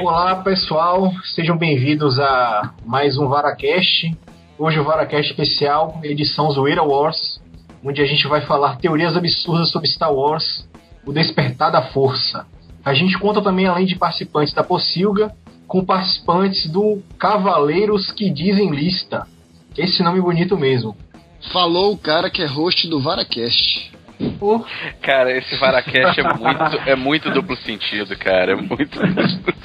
Olá pessoal, sejam bem-vindos a mais um VaraCast. Hoje o VaraCast especial, edição Zoeira Wars, onde a gente vai falar teorias absurdas sobre Star Wars, o despertar da força. A gente conta também, além de participantes da Pocilga, com participantes do Cavaleiros que Dizem Lista. Esse nome bonito mesmo. Falou o cara que é host do VaraCast. Oh. Cara, esse Varacast é muito, é muito duplo sentido, cara. É muito.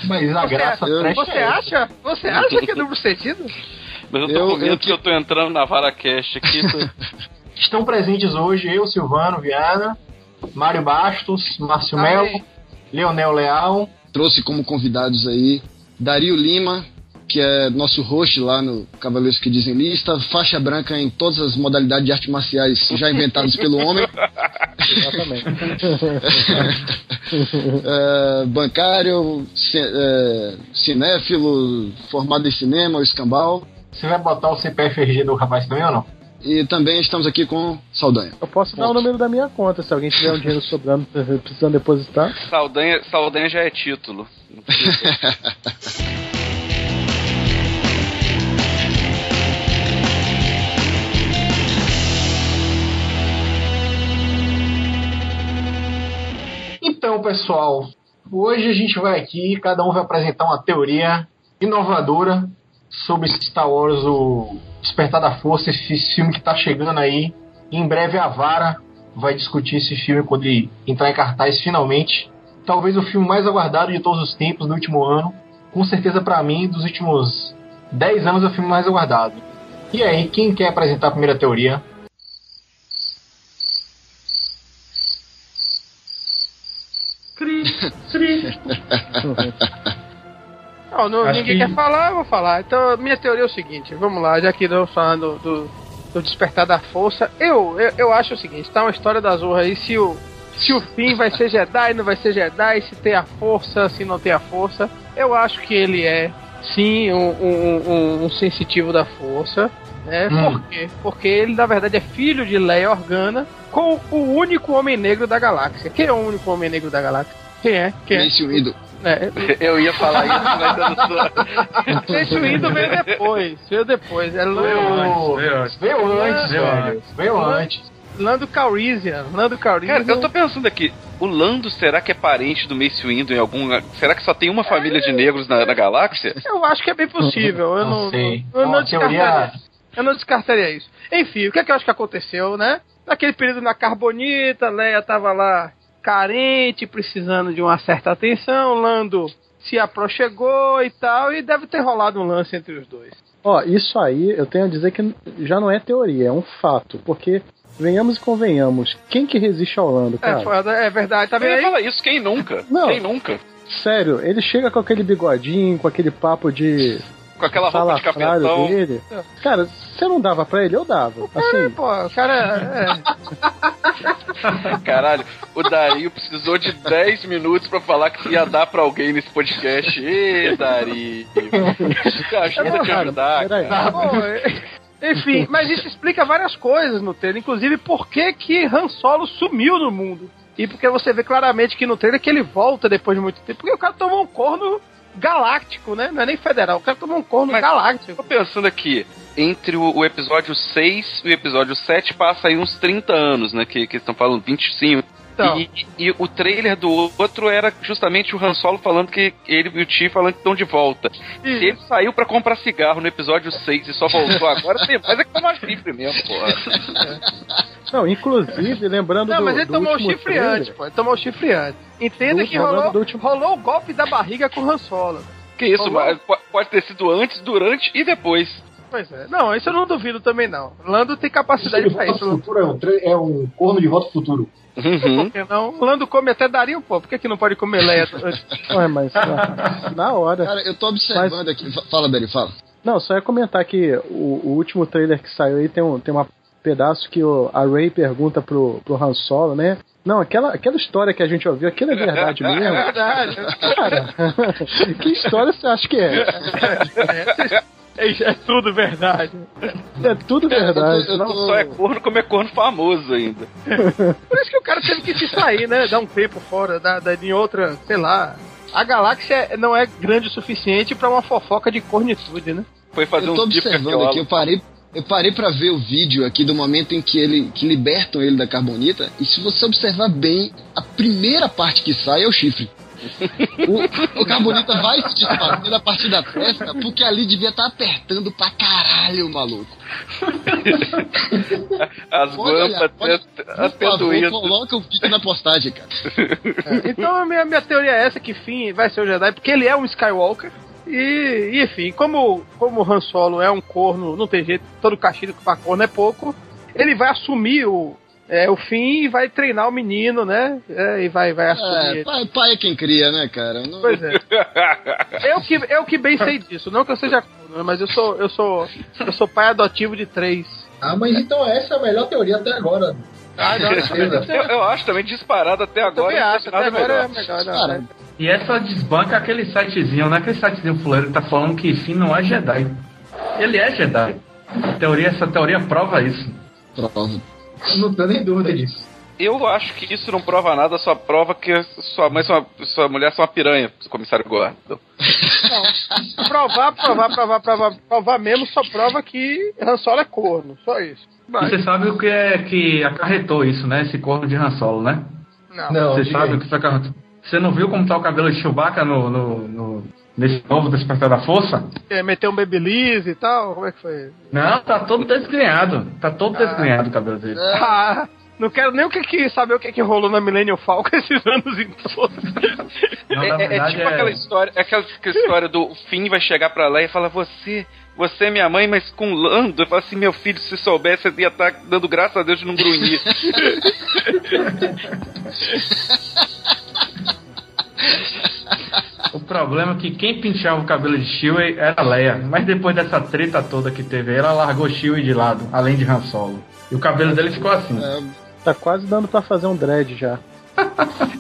Mas a Você, graça você, é essa. acha? Você acha que é duplo sentido? Mas eu tô Eu- com medo eu que eu tô entrando na Varacast aqui. Estão presentes hoje eu, Silvano Viana, Mário Bastos, Márcio. Melo, Leonel Leal. Trouxe como convidados aí Dario Lima, que é nosso host lá no Cavaleiros que Dizem Lista, faixa branca em todas as modalidades de artes marciais já inventadas pelo homem. Exatamente. É, bancário, é, cinéfilo, formado em cinema, o escambau. Você vai botar o CPFRG do rapaz também ou não? E também estamos aqui com Saldanha. Eu posso dar o número da minha conta, se alguém tiver um dinheiro sobrando precisando depositar. Saldanha, Saldanha já é título. Então, pessoal, hoje a gente vai aqui, cada um vai apresentar uma teoria inovadora sobre Star Wars, o Despertar da Força, esse filme que tá chegando aí. Em breve a Vara vai discutir esse filme quando ele entrar em cartaz finalmente. Talvez o filme mais aguardado de todos os tempos do último ano. Com certeza pra mim, dos últimos 10 anos é o filme mais aguardado. E aí, quem quer apresentar a primeira teoria? Não, não, Acho ninguém que- quer falar, eu vou falar. Então, minha teoria é o seguinte: vamos lá, já que estamos falando do, do despertar da força, eu, eu, eu acho o seguinte: tá uma história da Zorra aí, se o, se o fim vai ser Jedi, não vai ser Jedi, se tem a força, se não tem a força. Eu acho que ele é, sim, um, um, um- um sensitivo da força. Né? Hum. Por quê? Porque ele, na verdade, é filho de Leia Organa com o único homem negro da galáxia. Quem é o único homem negro da galáxia? Quem é? Quem é? Mace Windu. é Eu ia falar isso, mas eu não sou. Esse Windows veio depois, veio depois. É Lando, Veio antes, veio antes, velho. Veio antes. Lando Calrissian. Lando Calrissian. Cara, eu tô pensando aqui, o Lando será que é parente do Mace Windu em algum. Será que só tem uma família de negros na, na galáxia? Eu acho que é bem possível. Eu Não não, sei. eu não teoria- Eu não descartaria isso. Enfim, o que é que eu acho que aconteceu, né? Naquele período na Carbonita, Leia tava lá carente, precisando de uma certa atenção. Lando se aproxegou e tal, e deve ter rolado um lance entre os dois. Ó, isso aí eu tenho a dizer que já não é teoria, é um fato. Porque, venhamos e convenhamos, quem que resiste ao Lando, É, cara? foda, é verdade, tá vendo aí? falar isso, quem nunca? Não. Quem nunca? Sério, ele chega com aquele bigodinho, com aquele papo de Com aquela roupa de capetão. dele. Cara, você não dava pra ele? Eu dava. Assim, Pô, o cara. Caralho, o Dario precisou de 10 minutos pra falar que ia dar pra alguém nesse podcast. Ê, Dario. Ajuda a te ajudar, cara. É, pô, é- enfim, mas isso explica várias coisas no trailer, inclusive por que que Han Solo sumiu no mundo. E porque você vê claramente que no trailer que ele volta depois de muito tempo, porque o cara tomou um corno galáctico, né? Não é nem federal, o cara tomou um corno Mas- galáctico. Tô pensando aqui, entre o, o episódio 6 e o episódio 7 passa aí uns 30 anos, né? Que, que estão falando 25. Então. E, e o trailer do outro era justamente o Han Solo falando que ele e o Ti falando que estão de volta. Se ele saiu pra comprar cigarro no episódio 6 e só voltou agora, tem mais é que tomar chifre mesmo, porra. não, inclusive, lembrando Não, do, mas ele do tomou o chifre trailer, antes, pô. Ele tomou o chifre antes. Entenda que rolou, último- rolou o golpe da barriga com o Han Solo. Que isso, Rolou. pode ter sido antes, durante e depois. Pois é. Não, isso eu não duvido também, não. Lando tem capacidade pra isso. futuro é um, tra- é um corno de volta ao futuro. Uhum. Por não? Lando come até daria um pô. Por que, que não pode comer Leia? Ué, mas ah, na hora. Cara, eu tô observando aqui. Fa- Fala, Dario, fala. Não, só ia comentar que o, o último trailer que saiu aí tem um, tem uma pedaço que o, a Ray pergunta pro, pro Han Solo, né? Não, aquela, aquela história que a gente ouviu, aquilo é verdade É mesmo? verdade. Cara, que história você acha que é? É, é tudo verdade. É tudo verdade. eu tô- não- Só é corno como é corno famoso ainda. Por isso que o cara teve que se sair, né? Dar um tempo fora, da, da, em outra, sei lá. A galáxia não é grande o suficiente pra uma fofoca de cornitude, né? Foi fazer Eu tô um observando aqui, eu parei, eu parei pra ver o vídeo aqui do momento em que ele que libertam ele da carbonita. E se você observar bem, a primeira parte que sai é o chifre. O, o carbonita vai se desfazendo a partir da testa, porque ali devia estar apertando pra caralho, maluco. As guampas doído. coloca o vídeo na postagem, cara. Então a minha, minha teoria é essa, que Finn vai ser o Jedi, porque ele é um Skywalker. E, e, enfim, como, como o Han Solo é um corno, não tem jeito, todo castigo pra corno é pouco, ele vai assumir o, é, o Finn e vai treinar o menino, né? É, e vai, vai assumir É, pai, pai é quem cria, né, cara? Não- Pois é. Eu que, eu que bem sei disso. Não que eu seja corno, mas eu sou, eu sou, eu sou pai adotivo de três. Ah, mas então essa é a melhor teoria até agora. Ah, não, Eu, eu acho também disparado até eu agora. não acho, até agora é melhor. melhor. Não, né? E essa desbanca aquele sitezinho, né? Aquele sitezinho fuleiro que tá falando que Finn não é Jedi. Ele é Jedi. Teoria, essa teoria prova isso. Prova. Não tô nem dúvida disso. Eu acho que isso não prova nada, só prova que sua mãe, sua, sua mulher são uma piranha, comissário Gordon. Provar, provar, provar, provar, provar mesmo só prova que Han Solo é corno. Só isso. E você sabe o que é que acarretou isso, né? Esse corno de Han Solo, né? Não. Não, Você sabe o que foi acarretou? Você não viu como tá o cabelo de Chewbacca no, no, no- nesse novo Despertar da Força? É, meteu um Babyliss e tal? Como é que foi? Não, tá todo desgrenhado. Tá todo Ah. desgrenhado o cabelo dele. Ah, não quero nem o que, que saber o que, que rolou na Millennium Falcon esses anos em todos. Não, É, é- é tipo aquela história, é aquela, aquela história do Finn vai chegar pra lá e fala, você, você é minha mãe, mas com Lando. Eu falo assim, meu filho, se soubesse, eu ia estar dando graças a Deus de não grunhir. O problema é que quem pinchava o cabelo de Chewie era a Leia, mas depois dessa treta toda que teve, ela largou Chewie de lado, além de Han Solo. E o cabelo dele ficou assim. É, Tá quase dando pra fazer um dread já.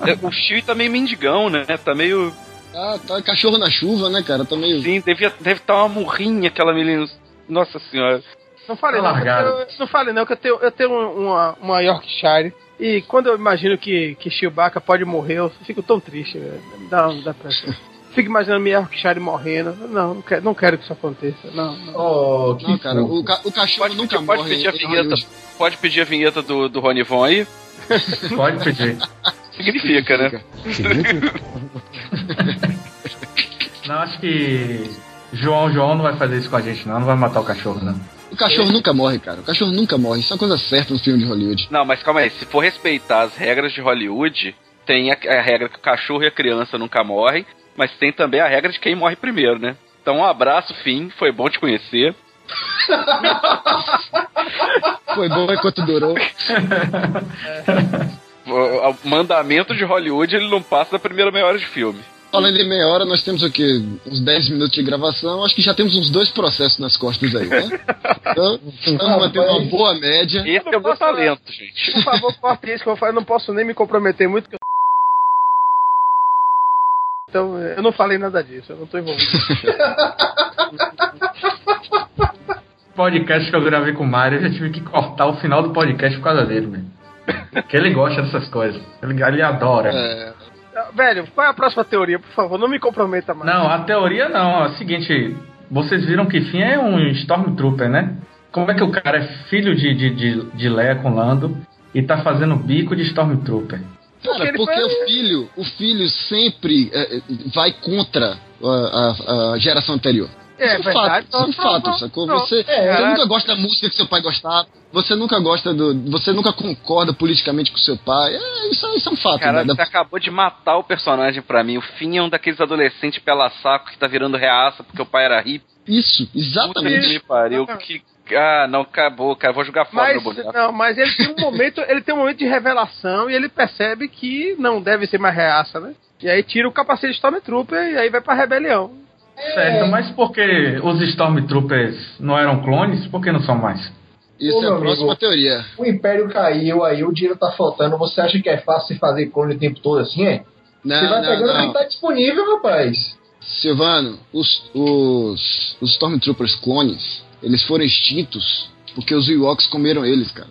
É, o Chewie tá meio mendigão, né? Tá meio... ah, tá cachorro na chuva, né, cara? Tá meio. Sim, devia, deve estar uma murrinha aquela menina. Nossa senhora. Não falei Tá não, largado. tenho- não falei não, que eu tenho, eu tenho uma, uma Yorkshire. E quando eu imagino que, que Chewbacca pode morrer, eu fico tão triste. velho. Dá, dá pressão. Fico imaginando minha Yorkshire morrendo. Não, não quero, não quero que isso aconteça. Não, não. Oh, que Não, cara, o, ca- o cachorro Pode nunca pedir, pode morre. pedir a vinheta. Pode pedir a vinheta do, do Rony Von aí. Pode pedir. Significa, né? Não, acho que João João não vai fazer isso com a gente, não. Não vai matar o cachorro, não. O cachorro nunca morre, cara. O cachorro nunca morre. Isso é uma coisa certa no filme de Hollywood. Não, mas calma aí. Se for respeitar as regras de Hollywood, tem a, a regra que o cachorro e a criança nunca morrem, mas tem também a regra de quem morre primeiro, né? Então, um abraço, fim. Foi bom te conhecer. Foi bom enquanto durou. O, o mandamento de Hollywood, ele não passa da primeira meia hora de filme. Falando em meia hora, nós temos o quê? Uns 10 minutos de gravação. Acho que já temos uns dois processos nas costas aí, né? Então, estamos mantendo uma boa média. Esse é o meu talento, gente. Por favor, corte isso que eu vou falar. Eu não posso nem me comprometer muito. Que eu... Então, eu não falei nada disso. Eu não tô envolvido. Podcast que eu gravei com o Mário, eu já tive que cortar o final do podcast por causa dele, velho. Porque ele gosta dessas coisas. Ele, ele adora. É, Velho, qual é a próxima teoria, por favor? Não me comprometa mais. Não, a teoria não. É o seguinte, vocês viram que Finn é um Stormtrooper, né? Como é que o cara é filho de, de, de, de Leia com Lando e tá fazendo bico de Stormtrooper? Cara, ele porque foi- o filho, o filho sempre é, é, vai contra a, a- a geração anterior. É Isso verdade. fato, isso é um fato, sacou? Você, É, você é. nunca gosta da música que seu pai gostava, você nunca gosta do. Você nunca concorda politicamente com seu pai. É, isso, é- isso é um fato, Cara, né? você acabou de matar o personagem pra mim. O Finn é um daqueles adolescentes pela saco que tá virando reaça porque o pai era hippie. Isso, Puta exatamente. me pariu. Que... Ah, não, acabou, cara. Vou jogar fora Mas, meu boneco. não, mas ele tem um momento, ele tem um momento de revelação e ele percebe que não deve ser mais reaça, né? E aí tira o capacete de Stormtrooper e aí vai pra rebelião. Certo, mas por que os Stormtroopers não eram clones? Por que não são mais? Isso Ô, é a próxima amigo. teoria. O Império caiu, aí o dinheiro tá faltando. Você acha que é fácil fazer clone o tempo todo assim, é? Não, Você vai não, pegando o que tá disponível, rapaz. Silvano, os, os, os Stormtroopers clones, eles foram extintos porque os Ewoks comeram eles, cara.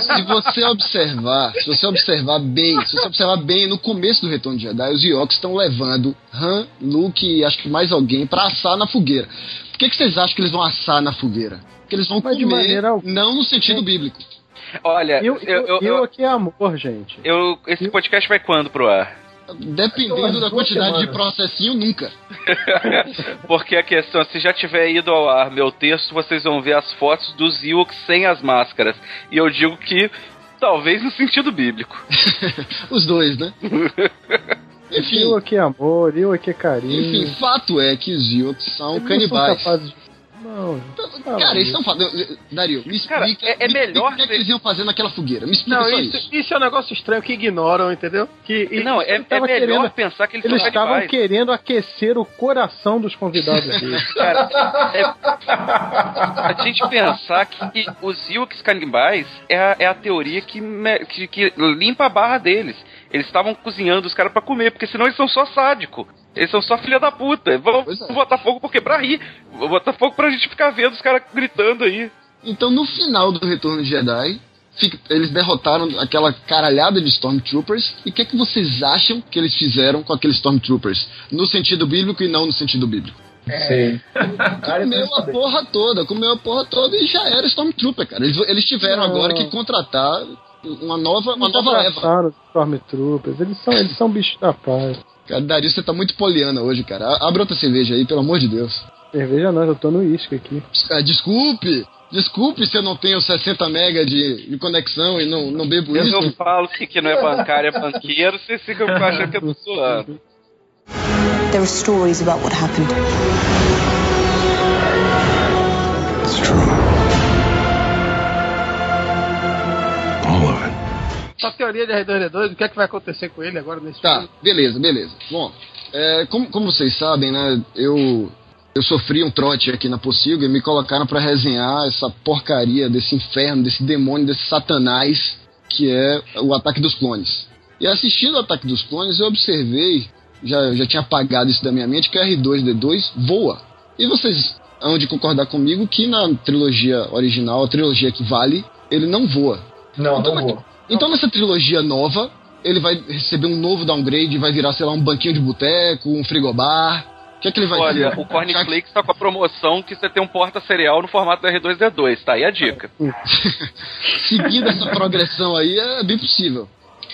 Se você observar, se você observar bem, se você observar bem, no começo do Retorno de Jedi, os Ewoks estão levando Han, Luke e acho que mais alguém pra assar na fogueira. Por que, que vocês acham que eles vão assar na fogueira? Porque eles vão Mas de comer, maneira não no sentido bíblico. Olha, Eu, eu, eu, eu, eu, aqui é amor, gente. eu- esse podcast vai quando pro ar? Dependendo da quantidade de processinho, nunca. Porque a questão, se já tiver ido ao ar meu texto, vocês vão ver as fotos dos Ewoks sem as máscaras. E eu digo que talvez no sentido bíblico. Os dois, né? Enfim, aqui é amor, aqui é carinho. enfim, fato é que os Ewoks são Eles não canibais. São capazes de... Não, fala Cara, eles são fato. Dario, me explica. Cara, é- é me melhor explica o que, é que eles iam fazer naquela fogueira. Me explica Não, só isso, isso. isso é um negócio estranho que ignoram, entendeu? Que, e- Não, é, é melhor querendo- pensar que eles, Eles estavam querendo aquecer o coração dos convidados deles. Cara, é, a gente pensar que os Ewoks canibais é a, é a teoria que, me- que, que limpa a barra deles. Eles estavam cozinhando os caras pra comer, porque senão eles são só sádico. Eles são só filha da puta. Vão Pois é. botar fogo porque pra rir. Vou botar fogo pra gente ficar vendo os caras gritando aí. Então, no final do Retorno de Jedi, fica- eles derrotaram aquela caralhada de Stormtroopers. E o que é que vocês acham que eles fizeram com aqueles Stormtroopers? No sentido bíblico e não no sentido bíblico. Eu Comeu a porra toda, comeu a porra toda e já era Stormtrooper, cara. Eles, eles tiveram Não. agora que contratar uma nova, uma Eles nova leva. os Stormtroopers. Eles são, eles são bichos da paz. Cara, Dario, você tá muito poliana hoje, cara. A- Abre outra cerveja aí, pelo amor de Deus. Cerveja não, eu tô no uísque aqui. Ah, desculpe! Desculpe se eu não tenho 60 mega de, de conexão e não, não bebo Eu, isso. eu falo que, que não é bancário, é banqueiro, vocês ficam achando que eu tô zoando. There are stories about what happened. It's true. Essa teoria de R2D2, o que é que vai acontecer com ele agora nesse Tá, filme? beleza, beleza. Bom, é, como, como vocês sabem, né, eu, eu sofri um trote aqui na Pocilga e me colocaram pra resenhar essa porcaria desse inferno, desse demônio, desse satanás que é o Ataque dos Clones. E assistindo o Ataque dos Clones, eu observei, já, já tinha apagado isso da minha mente, que o R2D2 voa. E vocês hão de concordar comigo que na trilogia original, a trilogia que vale, ele não voa. Não, Então, não mas- vou. Então nessa trilogia nova, ele vai receber um novo downgrade, vai virar, sei lá, um banquinho de boteco, um frigobar. O que é que ele vai Olha, ter? o Cornflakes tá com a promoção que você tem um porta-cereal no formato do R2D2, tá aí a dica. Seguindo essa progressão aí, é bem possível.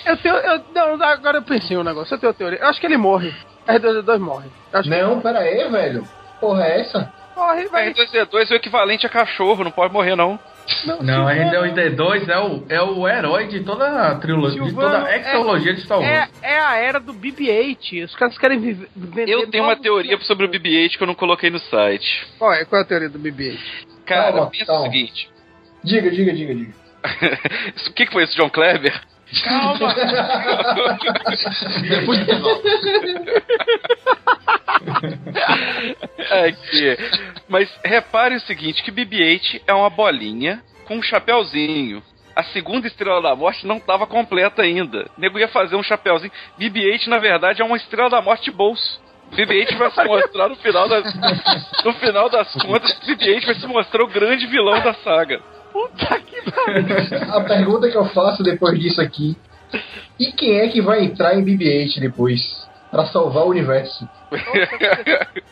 Eu tenho. Eu, não, agora eu pensei um negócio, eu tenho teoria. Eu acho que ele morre. R2D2 morre. Não, pera aí, velho. Porra, é essa? que morre, vai. R2D2 é o equivalente a cachorro, não pode morrer não. Não, R2D2 é o, é o herói de toda a trilogia, de toda a exologia de Star Wars. É, é a era do BB-8. Os caras querem viver. Eu tenho uma teoria sobre o BB-8 que eu não coloquei no site. Qual é, qual é a teoria do BB-8? Cara, Calma, pensa calma. o seguinte. Diga, diga, diga, diga. O que, que foi isso, John Kleber? Calma! Depois do intervalo. Aqui. Mas repare o seguinte, que BB-8 é uma bolinha com um chapéuzinho. A segunda estrela da morte não estava completa ainda. O nego ia fazer um chapéuzinho. BB-8, na verdade, é uma estrela da morte de bolso. BB-8 vai se mostrar no final das, no final das contas. BB-8 vai se mostrar o grande vilão da saga. Puta que pariu. A pergunta que eu faço depois disso aqui. E quem é que vai entrar em BB-8 depois? Pra salvar o universo.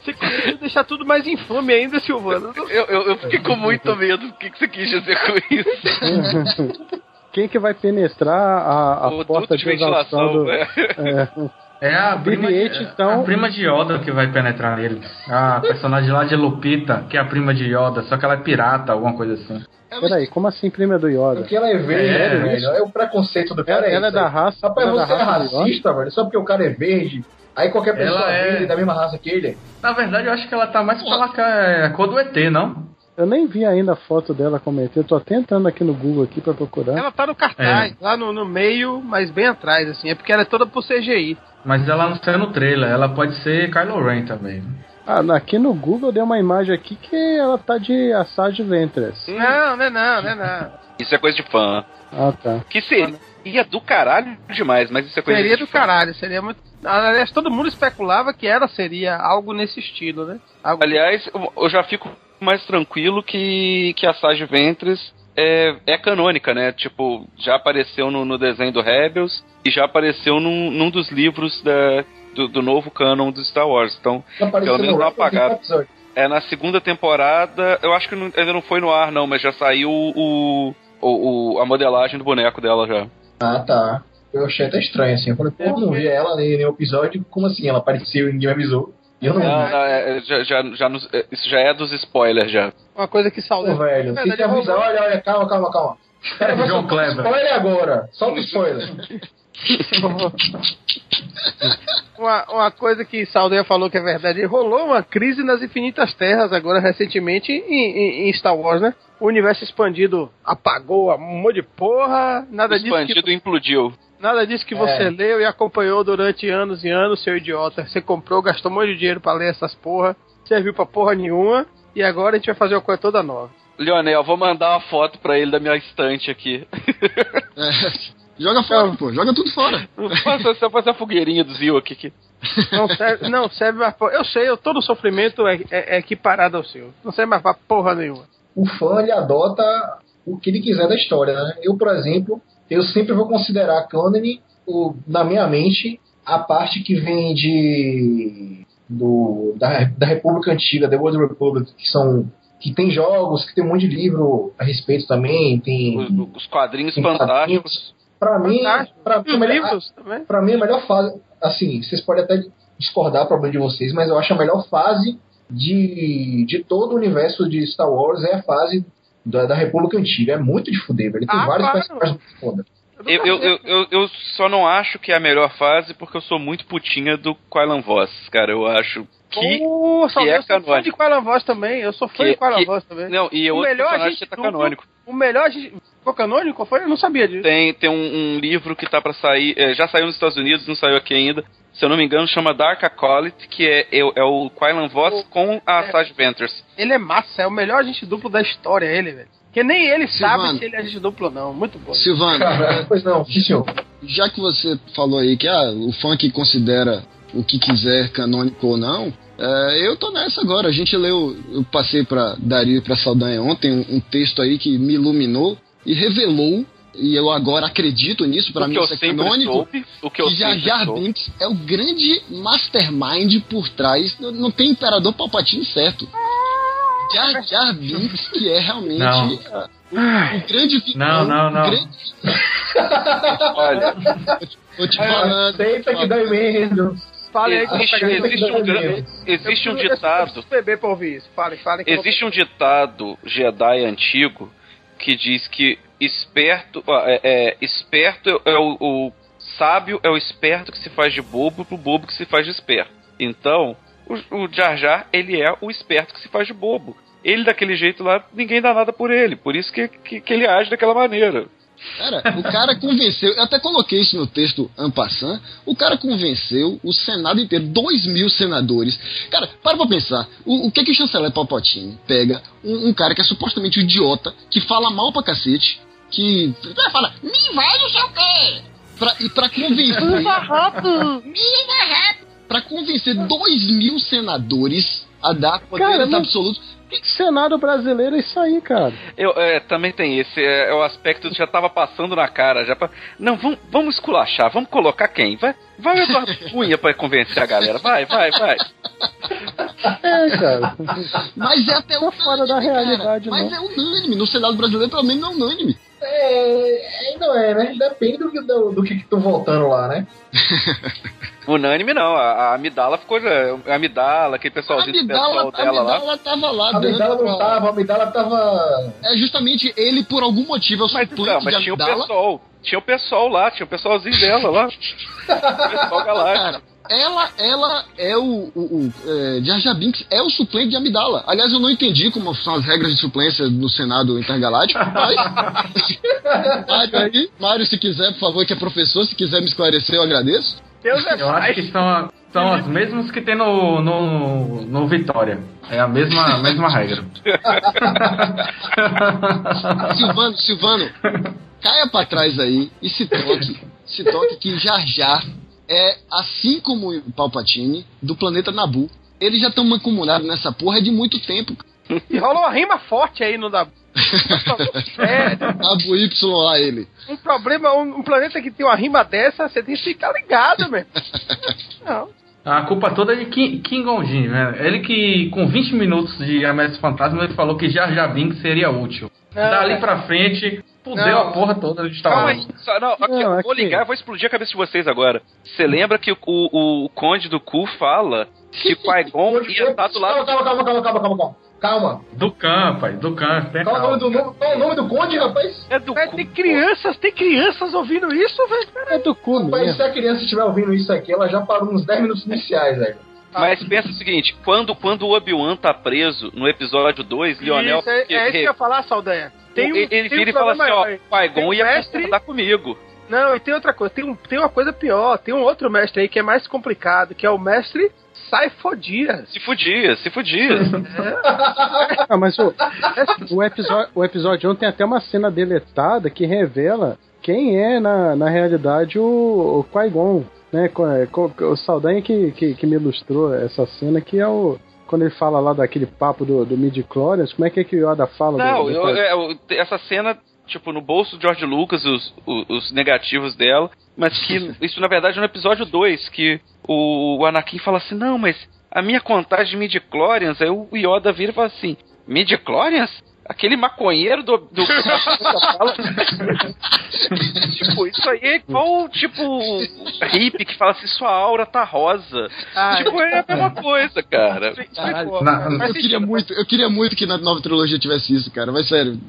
Você conseguiu deixar tudo mais infame ainda, Silvano. Eu, eu, eu fiquei com muito medo do que, que você quis dizer com isso. Quem que vai penetrar a, a porta de de ventilação. exaustão do... né? É, É a prima, BB-8, de, então- a prima de Yoda que vai penetrar nele. A personagem lá de Lupita, que é a prima de Yoda, só que ela é pirata, alguma coisa assim. peraí, como assim prima do Yoda? Porque ela é verde, É, velho? É o preconceito do cara. Ela, ela é isso da raça, Rapaz, ela é você é racista, velho. Só porque o cara é verde. Aí qualquer pessoa Ela é- verde da mesma raça que ele. Na verdade, eu acho que ela tá mais pela a cor do ET, não? Eu nem vi ainda a foto dela como ET. Eu tô até entrando aqui no Google aqui pra procurar. Ela tá no cartaz, lá no, no meio, mas bem atrás, assim. É porque ela é toda por CGI. Mas ela não saiu no trailer, ela pode ser Kylo Ren também. Ah, aqui no Google deu uma imagem aqui que ela tá de Assage Ventress. Não, não é não, não é não. Isso é coisa de fã. Ah, tá. Que seria do caralho demais, mas isso é coisa Seria de do fã. caralho, seria muito. Aliás, todo mundo especulava que ela seria algo nesse estilo, né? Algo... Aliás, eu- eu já fico mais tranquilo que, que a Sage Ventres é, é canônica, né? Tipo, já apareceu no, no desenho do Rebels e já apareceu num, num dos livros da, do, do novo canon do Star Wars. Então, pelo menos no não apagaram. É na segunda temporada, eu acho que não- ainda não foi no ar, não, mas já saiu o, o, o- a modelagem do boneco dela já. Ah, tá. Eu achei até estranho, assim. Eu falei, pô, não vi ela nem nenhum episódio. Como assim? Ela apareceu e ninguém me avisou. Eu não Não, não, é- já, já, já nos- é, isso já é dos spoilers já. Uma coisa que saudade. velho, que rolou. Olha, olha, calma, calma, calma. Cara, vai João Kleber. spoiler agora. Solta o spoiler. Uma, uma coisa que Saldanha falou que é verdade, rolou uma crise nas infinitas terras agora recentemente em, em- em Star Wars, né? O universo expandido apagou um monte de porra, nada disso que, Expandido implodiu. Nada disso que você É. leu e acompanhou durante anos e anos, seu idiota. Você comprou, gastou um monte de dinheiro pra ler essas porra, serviu pra porra nenhuma, e agora a gente vai fazer uma coisa toda nova. Leonel, vou mandar uma foto pra ele da minha estante aqui. É. Joga fora, pô. Joga tudo fora. Faça só fazer a fogueirinha do Zio aqui. Que... Não serve, não serve mais pra... Eu sei, eu, todo sofrimento é, é, é equiparado ao seu. Não serve mais pra porra nenhuma. o fã ele adota o que ele quiser da história, né? Eu, por exemplo, eu sempre vou considerar canon o, na minha mente a parte que vem de do, da, da República Antiga, The World Republic, que são que tem jogos, que tem um monte de livro a respeito também, tem, Os, os quadrinhos tem fantásticos. Pra mim, pra mim, mim, a melhor fase, assim, vocês podem até discordar problema de vocês, mas eu acho a melhor fase de, de todo o universo de Star Wars é a fase da, da República Antiga. É muito de fuder, velho. Ele tem Ah, vários claro. personagens foda. Eu, eu, eu, eu, eu só não acho que é a melhor fase porque eu sou muito putinha do Quailan Voss, cara. Eu acho que. Pô, Saldanha, é eu sou fã de Quailan Voz também. Eu sou fã Que- de Quailan que- Voz também. Não, e é o outro melhor personagem que tá canônico. O melhor. Ficou canônico? Foi? Eu não sabia disso. Tem, tem um, um livro que tá pra sair, é, já saiu nos Estados Unidos, não saiu aqui ainda. Se eu não me engano, chama Dark Acolyte, que é, é, o- é o Quailan Voss com a É. Sage Ventures. Ele é massa, é o melhor agente duplo da história, ele, velho. Porque nem ele Silvano. sabe se ele é agente duplo ou não. Muito bom. Silvano, Cara, pois não, senhor. já que você falou aí que ah, o fã que considera o que quiser canônico ou não, é, eu tô nessa agora. A gente leu, eu passei pra Dario e pra Saldanha ontem um, um texto aí que me iluminou e revelou, e eu agora acredito nisso, pra o mim que eu isso é canônico. soube, o que eu que Jar. Binks é o grande mastermind por trás. Não, não tem Imperador Palpatine certo. Jar Jar Binks que é realmente Não. o, o grande vilão. Não, não, não. grande- Olha, Tô te falando. Aceita que dói menos. Fale aí que eu vou existe, pegar isso. existe um, gran- existe um Eu preciso- eu ditado. beber pra ouvir isso. Fale, fale. que eu Existe um ditado Jedi antigo que diz que esperto, é, é, esperto é o, o sábio é o esperto que se faz de bobo pro bobo que se faz de esperto. Então, o, o Jar Jar, ele é o esperto que se faz de bobo. Ele daquele jeito lá, ninguém dá nada por ele. Por isso que, que, que ele age daquela maneira. Cara, o cara convenceu, eu até coloquei isso no texto Ampassan, o cara convenceu o Senado inteiro, dois mil senadores. Cara, para pra pensar, o, o que que o chanceler Palpatine pega um, um cara que é supostamente um idiota, que fala mal pra cacete, que vai falar, me vai não sei o quê, pra, e pra convencer... Me vai rápido! Pra convencer dois mil senadores a dar poderes Cara, não- absolutos. Senado brasileiro é isso aí, cara. Eu, é, também tem esse, é, é o aspecto que já tava passando na cara, já pra, Não, vamos, vamos esculachar, vamos colocar quem? Vai, vai o Eduardo Cunha pra convencer a galera, vai, vai, vai. É, cara. Mas é até Tá fora da unânime, cara. realidade, Mas não. é unânime. No Senado brasileiro, pelo menos, é unânime. É, ainda é, né? Depende do, que- do, do que estão voltando lá, né? Unânime não, a, a Amidala ficou já. A Amidala, aquele A pessoalzinho do pessoal a dela lá. Amidala tava lá A Amidala não pra- tava, a Amidala tava. É justamente ele, por algum motivo, é o Mas, não, mas de tinha o pessoal. Tinha o pessoal lá, tinha o pessoalzinho dela lá. o pessoal galáctico. Ela, ela é o. o, o é, Jar Jar Binks é o suplente de Amidala. Aliás, eu não entendi como são as regras de suplência no Senado Intergaláctico, mas. Mário, aí, Mário, se quiser, por favor, que é professor, se quiser me esclarecer, eu agradeço. Deus é Eu acho que são, são as mesmas que tem no, no, no Vitória. É a mesma, a mesma regra. Silvano, Silvano, caia pra trás aí e se toque, se toque que Jar Jar é, assim como o Palpatine, do planeta Nabu. Eles já estão mancomunados nessa porra de muito tempo. E rola uma rima forte aí no. É, Cabo Y lá ele. um problema, um, um planeta que tem uma rima dessa, você tem que ficar ligado, meu. Não. A culpa toda é de Kim, Kim Gon-jin, né? Ele que, com 20 minutos de Ameaça Fantasma, ele falou que Jar Jar Binks seria útil. Não, Dali mas- pra frente, fudeu Não. a porra toda de Star Calma Wars. aí, só, não, aqui, Não, é vou ligar, vou explodir a cabeça de vocês agora. Você lembra que o, o, o Conde do Cu fala que Qui-Gon ia estar do lado Calma, calma, calma, calma, calma, calma. Calma. Do Khan, pai. Tem Qual é o nome calma. do nome, qual é o nome do conde, rapaz? É do cu. tem crianças, tem crianças ouvindo isso, velho. É do cu Rapaz, mesmo. se a criança estiver ouvindo isso aqui, ela já parou nos 10 minutos iniciais, velho. Mas pensa o seguinte, quando, quando o Obi-Wan tá preso no episódio 2, Lionel... Isso, é, é isso que eu ia falar, Saldanha. Tem um, ele ele tem um vira e fala assim, ó. Qui-Gon Tem um ia mestre- concordar comigo. Não, e tem outra coisa, tem, um, tem uma coisa pior, tem um outro mestre aí que é mais complicado, que é o mestre Saifodias. Se fudia, se fudia. Ah, mas o, o, episódio, o episódio 1 tem até uma cena deletada que revela quem é, na, na realidade, o, o Qui-Gon. Né? O Saldanha que, que, que me ilustrou essa cena, que é o. Quando ele fala lá daquele papo do, do midi-chlorians, como é que, é que o Yoda fala? Não, do, do eu- é, eu- essa cena, tipo, no bolso do George Lucas, os, os, os negativos dela, mas que isso, na verdade, é no episódio 2, que o, o Anakin fala assim, não, mas a minha contagem de midi-chlorians, aí o Yoda vira e fala assim, midi-chlorians? Aquele maconheiro do... do fala, tipo, isso aí é igual, tipo, hippie que fala assim, sua aura tá rosa. Ah, tipo, é a mesma coisa, cara. Caralho. Na- Eu queria muito, eu queria muito que na nova trilogia tivesse isso, cara, mas sério.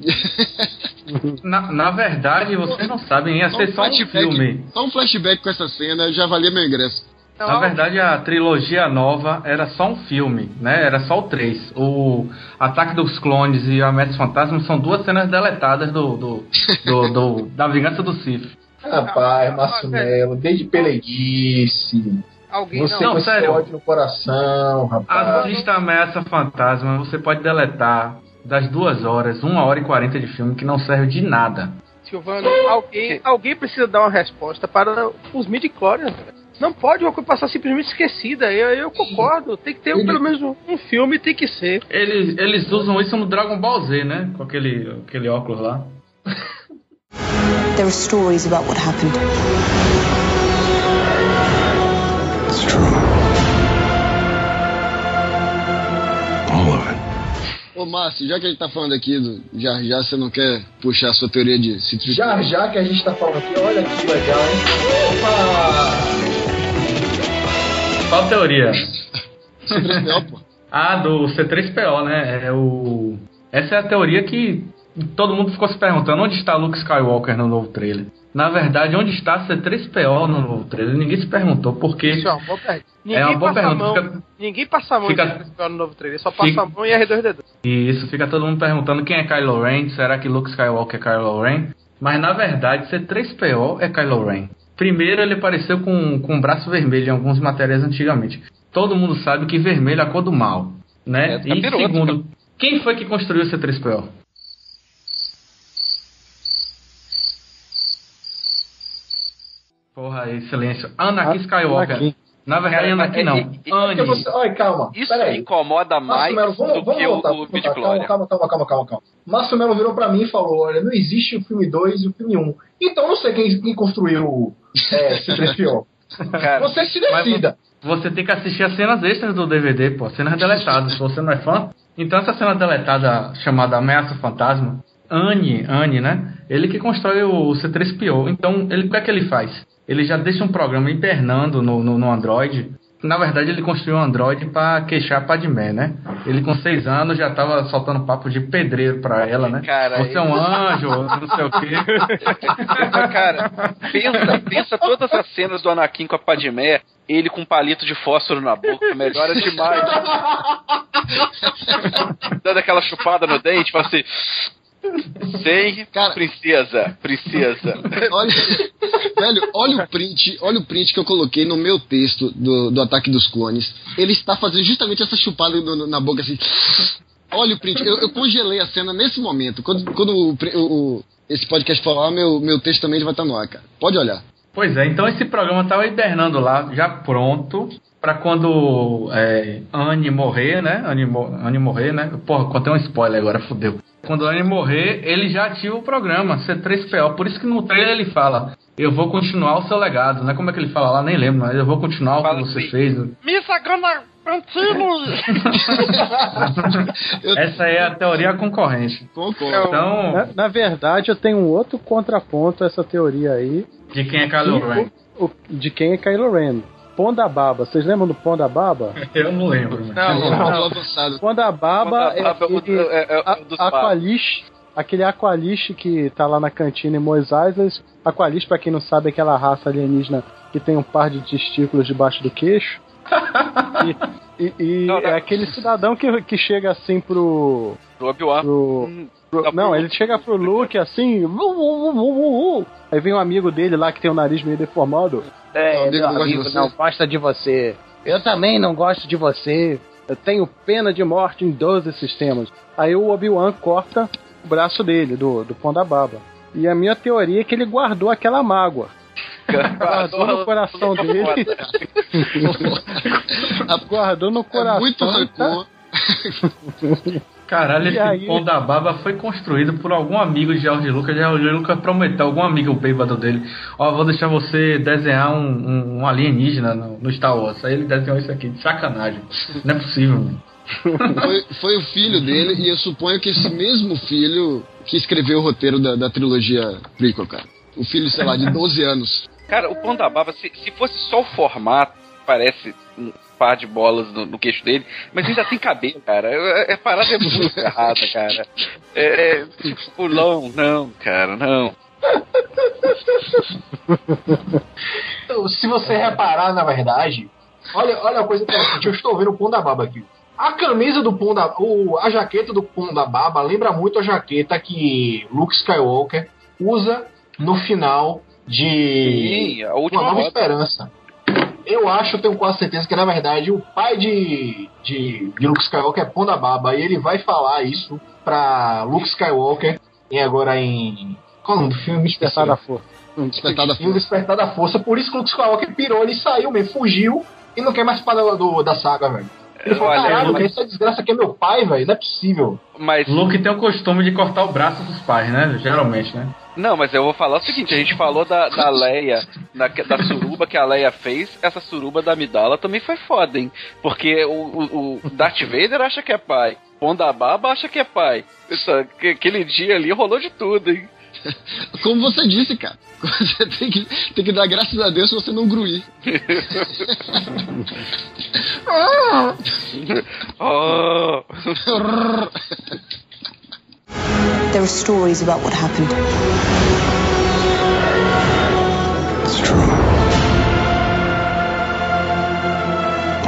Na, na verdade, vocês não sabem, ia ser só um filme. só um flashback com essa cena já valia meu ingresso. Na verdade, a trilogia nova era só um filme, né? Era só o 3. O Ataque dos Clones e a Ameaça Fantasma são duas cenas deletadas do, do, do- do- da Vingança do Sith. Rapaz, Márcio Melo, desde Peleguice. alguém Você Não, com esse sério. ódio no coração, rapaz. Assista a Ameaça Fantasma, você pode deletar das duas horas, uma hora e quarenta de filme que não serve de nada. Silvano, alguém, alguém precisa dar uma resposta para os midi-chlorians. Não pode uma coisa passar simplesmente esquecida. Eu, eu concordo. Tem que ter um, pelo menos um, filme, tem que ser. Eles, eles usam isso no Dragon Ball Z, né? Com aquele, aquele óculos lá. There are stories about what happened. It's true. All of it. Ô Márcio, já que a gente tá falando aqui do Jar Jar, você não quer puxar a sua teoria de Citrus? Já já que a gente tá falando aqui, olha que legal, hein? Opa! Qual a teoria? C3PO, pô. Ah, do C3PO, né? É o... Essa é a teoria que todo mundo ficou se perguntando onde está Luke Skywalker no novo trailer. Na verdade, onde está C3PO no novo trailer? Ninguém se perguntou porque Isso é uma boa pergunta. Ninguém é uma boa passa a pergunta. mão. Fica- Ninguém passa a mão Fica- em C3PO no novo trailer. Só passa Fica- a mão em R2D2. E isso fica todo mundo perguntando quem é Kylo Ren, será que Luke Skywalker é Kylo Ren? Mas na verdade, C3PO é Kylo Ren. Primeiro ele apareceu com, com o braço vermelho em algumas matérias antigamente. Todo mundo sabe que vermelho é a cor do mal, né? É, e capiroto, segundo, quem foi que construiu o C3PO? Porra aí, silêncio. Anakin Skywalker. Anakin. Na verdade, Cara, Anakin é- não. é- Annie. você, olha, calma. Isso peraí. me incomoda mais Márcio Melo, vamos, do vamos que voltar, o, o vamos Midi voltar. Calma, calma, calma, calma, calma. Márcio Melo virou pra mim e falou: olha, não existe o filme 2 e o filme 1. Um. Então eu não sei quem, quem construiu é, C3PO. Cara, Você se decida. Você tem que assistir as cenas extras do DVD, pô, cenas deletadas. Se você não é fã, então essa cena deletada chamada Ameaça Fantasma, Annie, Annie, né? Ele que constrói o C3PO. Então, ele, o que é que ele faz? Ele já deixa um programa hibernando no, no, no Android. Na verdade, ele construiu um Android pra queixar a Padmé, né? Ele com seis anos já tava soltando papo de pedreiro pra ela, né? Cara, Você é um anjo, não sei o quê. Cara, pensa, pensa todas as cenas do Anakin com a Padmé, ele com um palito de fósforo na boca, melhora demais. Dando aquela chupada no dente, fala assim. Sem Cara- princesa, princesa. Olha, velho, olha o print, olha o print que eu coloquei no meu texto do, do Ataque dos Clones. Ele está fazendo justamente essa chupada no- no- na boca assim. Olha o print, eu, eu congelei a cena nesse momento. Quando, quando o, o- esse podcast falar, meu, meu texto também vai estar no ar, cara. Pode olhar. Pois é, então esse programa tava hibernando lá, já pronto, pra quando é, Anne morrer, né? Anne, mo- Anne morrer, né? Porra, contei um spoiler agora, fodeu. Quando Anne morrer, ele já ativa o programa, C3PO. Por isso que no trailer ele fala: Eu vou continuar o seu legado, né? Como é que ele fala lá? Nem lembro, mas eu vou continuar o que você assim. fez. Missa gonna Essa é a teoria concorrente. concordo. Então, Na, na verdade, eu tenho um outro contraponto a essa teoria aí, de quem é Kylo Ren? o- o- de quem é Kylo Ren. Pão da Baba. Vocês lembram do Pão da Baba? Eu não lembro. mano. Não, não. Pão da Baba é o- aquele é- é dos Aqualish, aquele Aqualish que tá lá na cantina em Eisley. Aqualish, pra quem não sabe, é aquela raça alienígena que tem um par de testículos debaixo do queixo. E, e- e Não, não. é aquele cidadão que, que chega assim pro. Do Obi-Wan. pro, Hum, pro- Não, não, pro- ele chega pro Luke assim. "Vu, vu, vu, vu, vu, vu". Aí vem um amigo dele lá que tem o nariz meio deformado. É, meu amigo de não você. gosta de você. Eu também não gosto de você. Eu tenho pena de morte em 12 sistemas. Aí o Obi-Wan corta o braço dele, do, do Pão da Baba. E a minha teoria é que ele guardou aquela mágoa. Guardou no coração dele. Guardou no É coração. muito tá? rancor. Caralho, esse aí? pão da baba foi construído por algum amigo de George Lucas. George Lucas prometeu, algum amigo bêbado dele: Ó, vou deixar você desenhar um, um- um alienígena no, no Star Wars. Aí ele desenhou isso aqui, de sacanagem. Não é possível, mano. Foi, foi o filho dele, e eu suponho que esse mesmo filho que escreveu o roteiro da, da trilogia prequel, cara. O filho, sei lá, de 12 anos. Cara, o Pão da Baba, se, se fosse só o formato, parece um par de bolas no, no queixo dele, mas ainda tem cabelo, cara. É, é parada é muito errada, cara. É, é tipo, pulão, não, cara, não. Então, se você reparar, na verdade, olha, olha a coisa interessante, eu estou vendo o Pão da Baba aqui. A camisa do Pão da. O, a jaqueta do Pão da Baba lembra muito a jaqueta que Luke Skywalker usa no final de Sim, a Uma última Nova rota. Esperança. Eu acho, eu tenho quase certeza que na verdade o pai de, de, de Luke Skywalker é Pão da Baba e ele vai falar isso pra Luke Skywalker em agora em. Qual é o nome do filme? Despertar da força. Despertar da E o força. Despertar da Força. Por isso que o Luke Skywalker pirou, ele saiu mesmo, fugiu e não quer mais participar do, da saga, velho. Ele falou, Olha, caralho, velho, essa desgraça aqui é meu pai, velho, não é possível. Mas Luke tem o costume de cortar o braço dos pais, né? Geralmente, né? Não, mas eu vou falar o seguinte, a gente falou da, da Leia, da, da suruba que a Leia fez, essa suruba da Amidala também foi foda, hein? Porque o, o, o Darth Vader acha que é pai, Ponda Baba acha que é pai. Isso, que- aquele dia ali rolou de tudo, hein? Como você disse, cara. Você tem que, tem que dar graças a Deus se você não gruir. Oh. There are stories about what happened. It's true.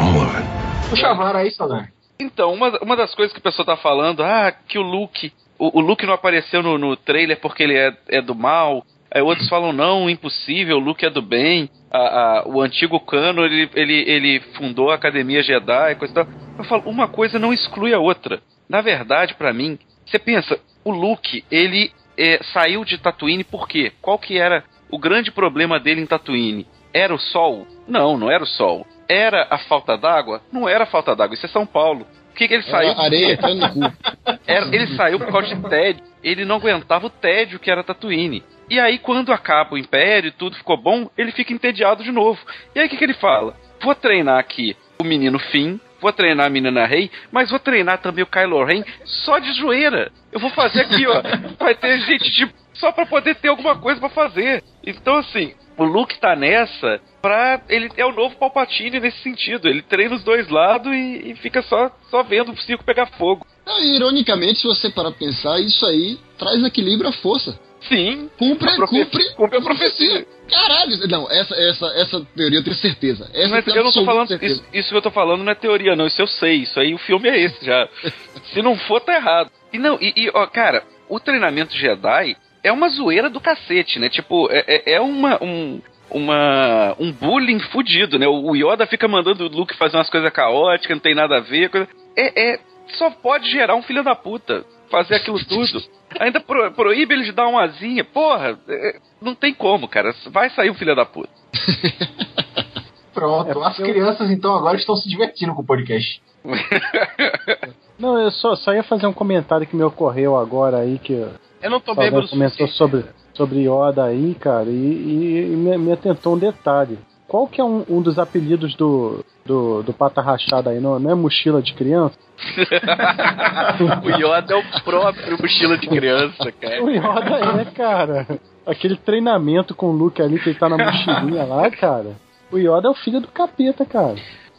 All of it. Puxa a vara aí, Saldanha. Então, uma, uma das coisas que o pessoal tá falando, ah, que o Luke, o, o Luke não apareceu no, no trailer porque ele é, é do mal. Aí outros falam, não, impossível, o Luke é do bem. A, a- o antigo Cano, ele, ele, ele fundou a Academia Jedi, coisa e tal. Eu falo, uma coisa não exclui a outra. Na verdade, pra mim, você pensa, o Luke, ele é, saiu de Tatooine por quê? Qual que era o grande problema dele em Tatooine? Era o sol? Não, não era o sol. Era a falta d'água? Não era a falta d'água, isso é São Paulo. Por que, que ele saiu? A areia. Era- ele saiu por causa de tédio. Ele não aguentava o tédio que era Tatooine. E aí, quando acaba o Império e tudo ficou bom, ele fica entediado de novo. E aí, o que, que ele fala? Vou treinar aqui o menino Finn, vou treinar a menina Rey, mas vou treinar também o Kylo Ren só de zoeira. Eu vou fazer aqui, ó. Vai ter gente de. Só pra poder ter alguma coisa pra fazer. Então, assim, o Luke tá nessa pra. Ele é o novo Palpatine nesse sentido. Ele treina os dois lados e, e fica só, só vendo o circo pegar fogo. Não, ironicamente, se você parar pra pensar, isso aí traz equilíbrio à força. Sim. Cumpre, A profe- cumpre, cumpre a profecia. Caralho, não, essa, essa, essa teoria eu tenho certeza. Essa Mas tenho eu não tô falando. certeza. Isso, isso que eu tô falando não é teoria, não. Isso eu sei. Isso aí o filme é esse já. Se não for, tá errado. E não, e, e, ó, cara, o treinamento Jedi é uma zoeira do cacete, né? Tipo, é, é- é uma. Um, uma, um bullying fudido, né? O Yoda fica mandando o Luke fazer umas coisas caóticas, não tem nada a ver. Coisa... É, é, só pode gerar um filho da puta. fazer aquilo tudo. Ainda pro, proíbe ele de dar uma asinha. Porra, é, não tem como, cara. Vai sair o filho da puta. Pronto, as crianças então agora estão se divertindo com o podcast. Não, eu só, só ia fazer um comentário que me ocorreu agora aí, que Eu não tô bêbado o comentou sobre, sobre Yoda aí, cara, e, e- e me, me atentou um detalhe. Qual que é um, um dos apelidos do, do, do pata rachada aí? Não, não é mochila de criança? o Yoda é o próprio mochila de criança, cara. O Yoda é, cara. Aquele treinamento com o Luke ali que ele tá na mochilinha lá, cara. O Yoda é o filho do capeta, cara.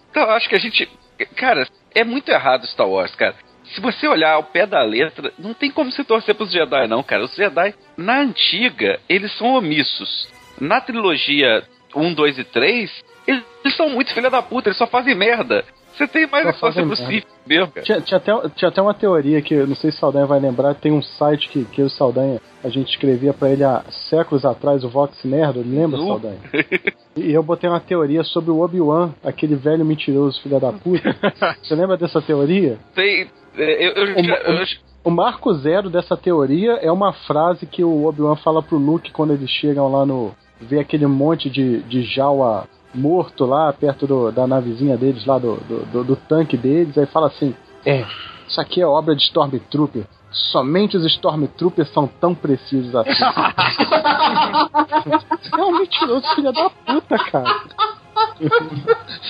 Então, acho que a gente. Cara, é muito errado Star Wars, cara. Se você olhar ao pé da letra, não tem como se torcer pros Jedi, não, cara. Os Jedi, na antiga, eles são omissos. Na trilogia 1, 2 e 3, eles, eles são muito filha da puta, eles só fazem merda. Você tem mais Só a que torcer fazem pro merda. Sith mesmo, cara. Tinha, tinha até, tinha até uma teoria que eu não sei se o Saldanha vai lembrar. Tem um site que, que o Saldanha a gente escrevia pra ele há séculos atrás, o Vox Nerd. Lembra, Nu. Saldanha? E eu botei uma teoria sobre o Obi-Wan, aquele velho mentiroso, filho da puta. Você lembra dessa teoria? Tem. é, Eu, eu, O- eu- O marco zero dessa teoria é uma frase que o Obi-Wan fala pro Luke quando eles chegam lá no. Vê aquele monte de, de Jawa morto lá perto do- da navezinha deles, lá do, do, do- do tanque deles, aí fala assim: É, isso aqui é obra de Stormtrooper. Somente os Stormtroopers são tão precisos assim. é um mentiroso filho da puta, cara.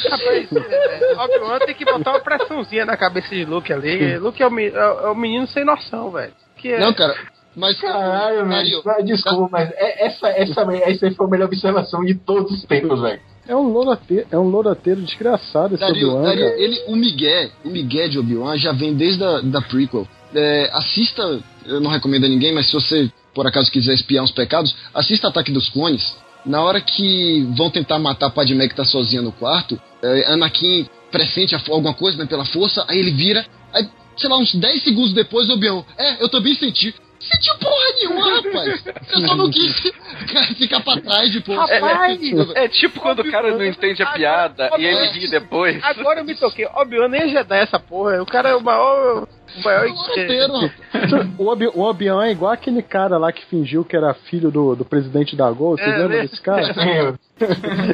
Rapaz, é, Obi-Wan tem que botar uma pressãozinha na cabeça de Luke ali. Luke é o, é o- é o menino sem noção, velho. Que é, Não, cara, mas. Caralho, Mario, velho. Desculpa, mas é- essa, essa, essa aí foi a melhor observação de todos os tempos, velho. É um lourateiro, é um lourateiro desgraçado esse Obi-Wan, ele, o Miguel, o Miguel de Obi-Wan já vem desde a da prequel. É, assista, eu não recomendo a ninguém, mas se você por acaso quiser espiar uns pecados, assista Ataque dos Clones. Na hora que vão tentar matar a Padmé que tá sozinha no quarto, é, Anakin pressente alguma coisa né, pela força, aí ele vira, aí, sei lá, uns 10 segundos depois o Obi-Wan, é, eu também senti. Sentiu porra nenhuma, rapaz. Eu só não quis ficar pra trás de porra. Rapaz, é tipo quando o cara não entende a piada e ele ri depois. Agora eu me toquei. Obi-Wan nem é Jedi essa porra. O cara é o maior. O maior. Roteiro, rapaz. O Obi- o Obi-Wan é igual aquele cara lá que fingiu que era filho do, do presidente da Gol. Você É, lembra né? desse cara?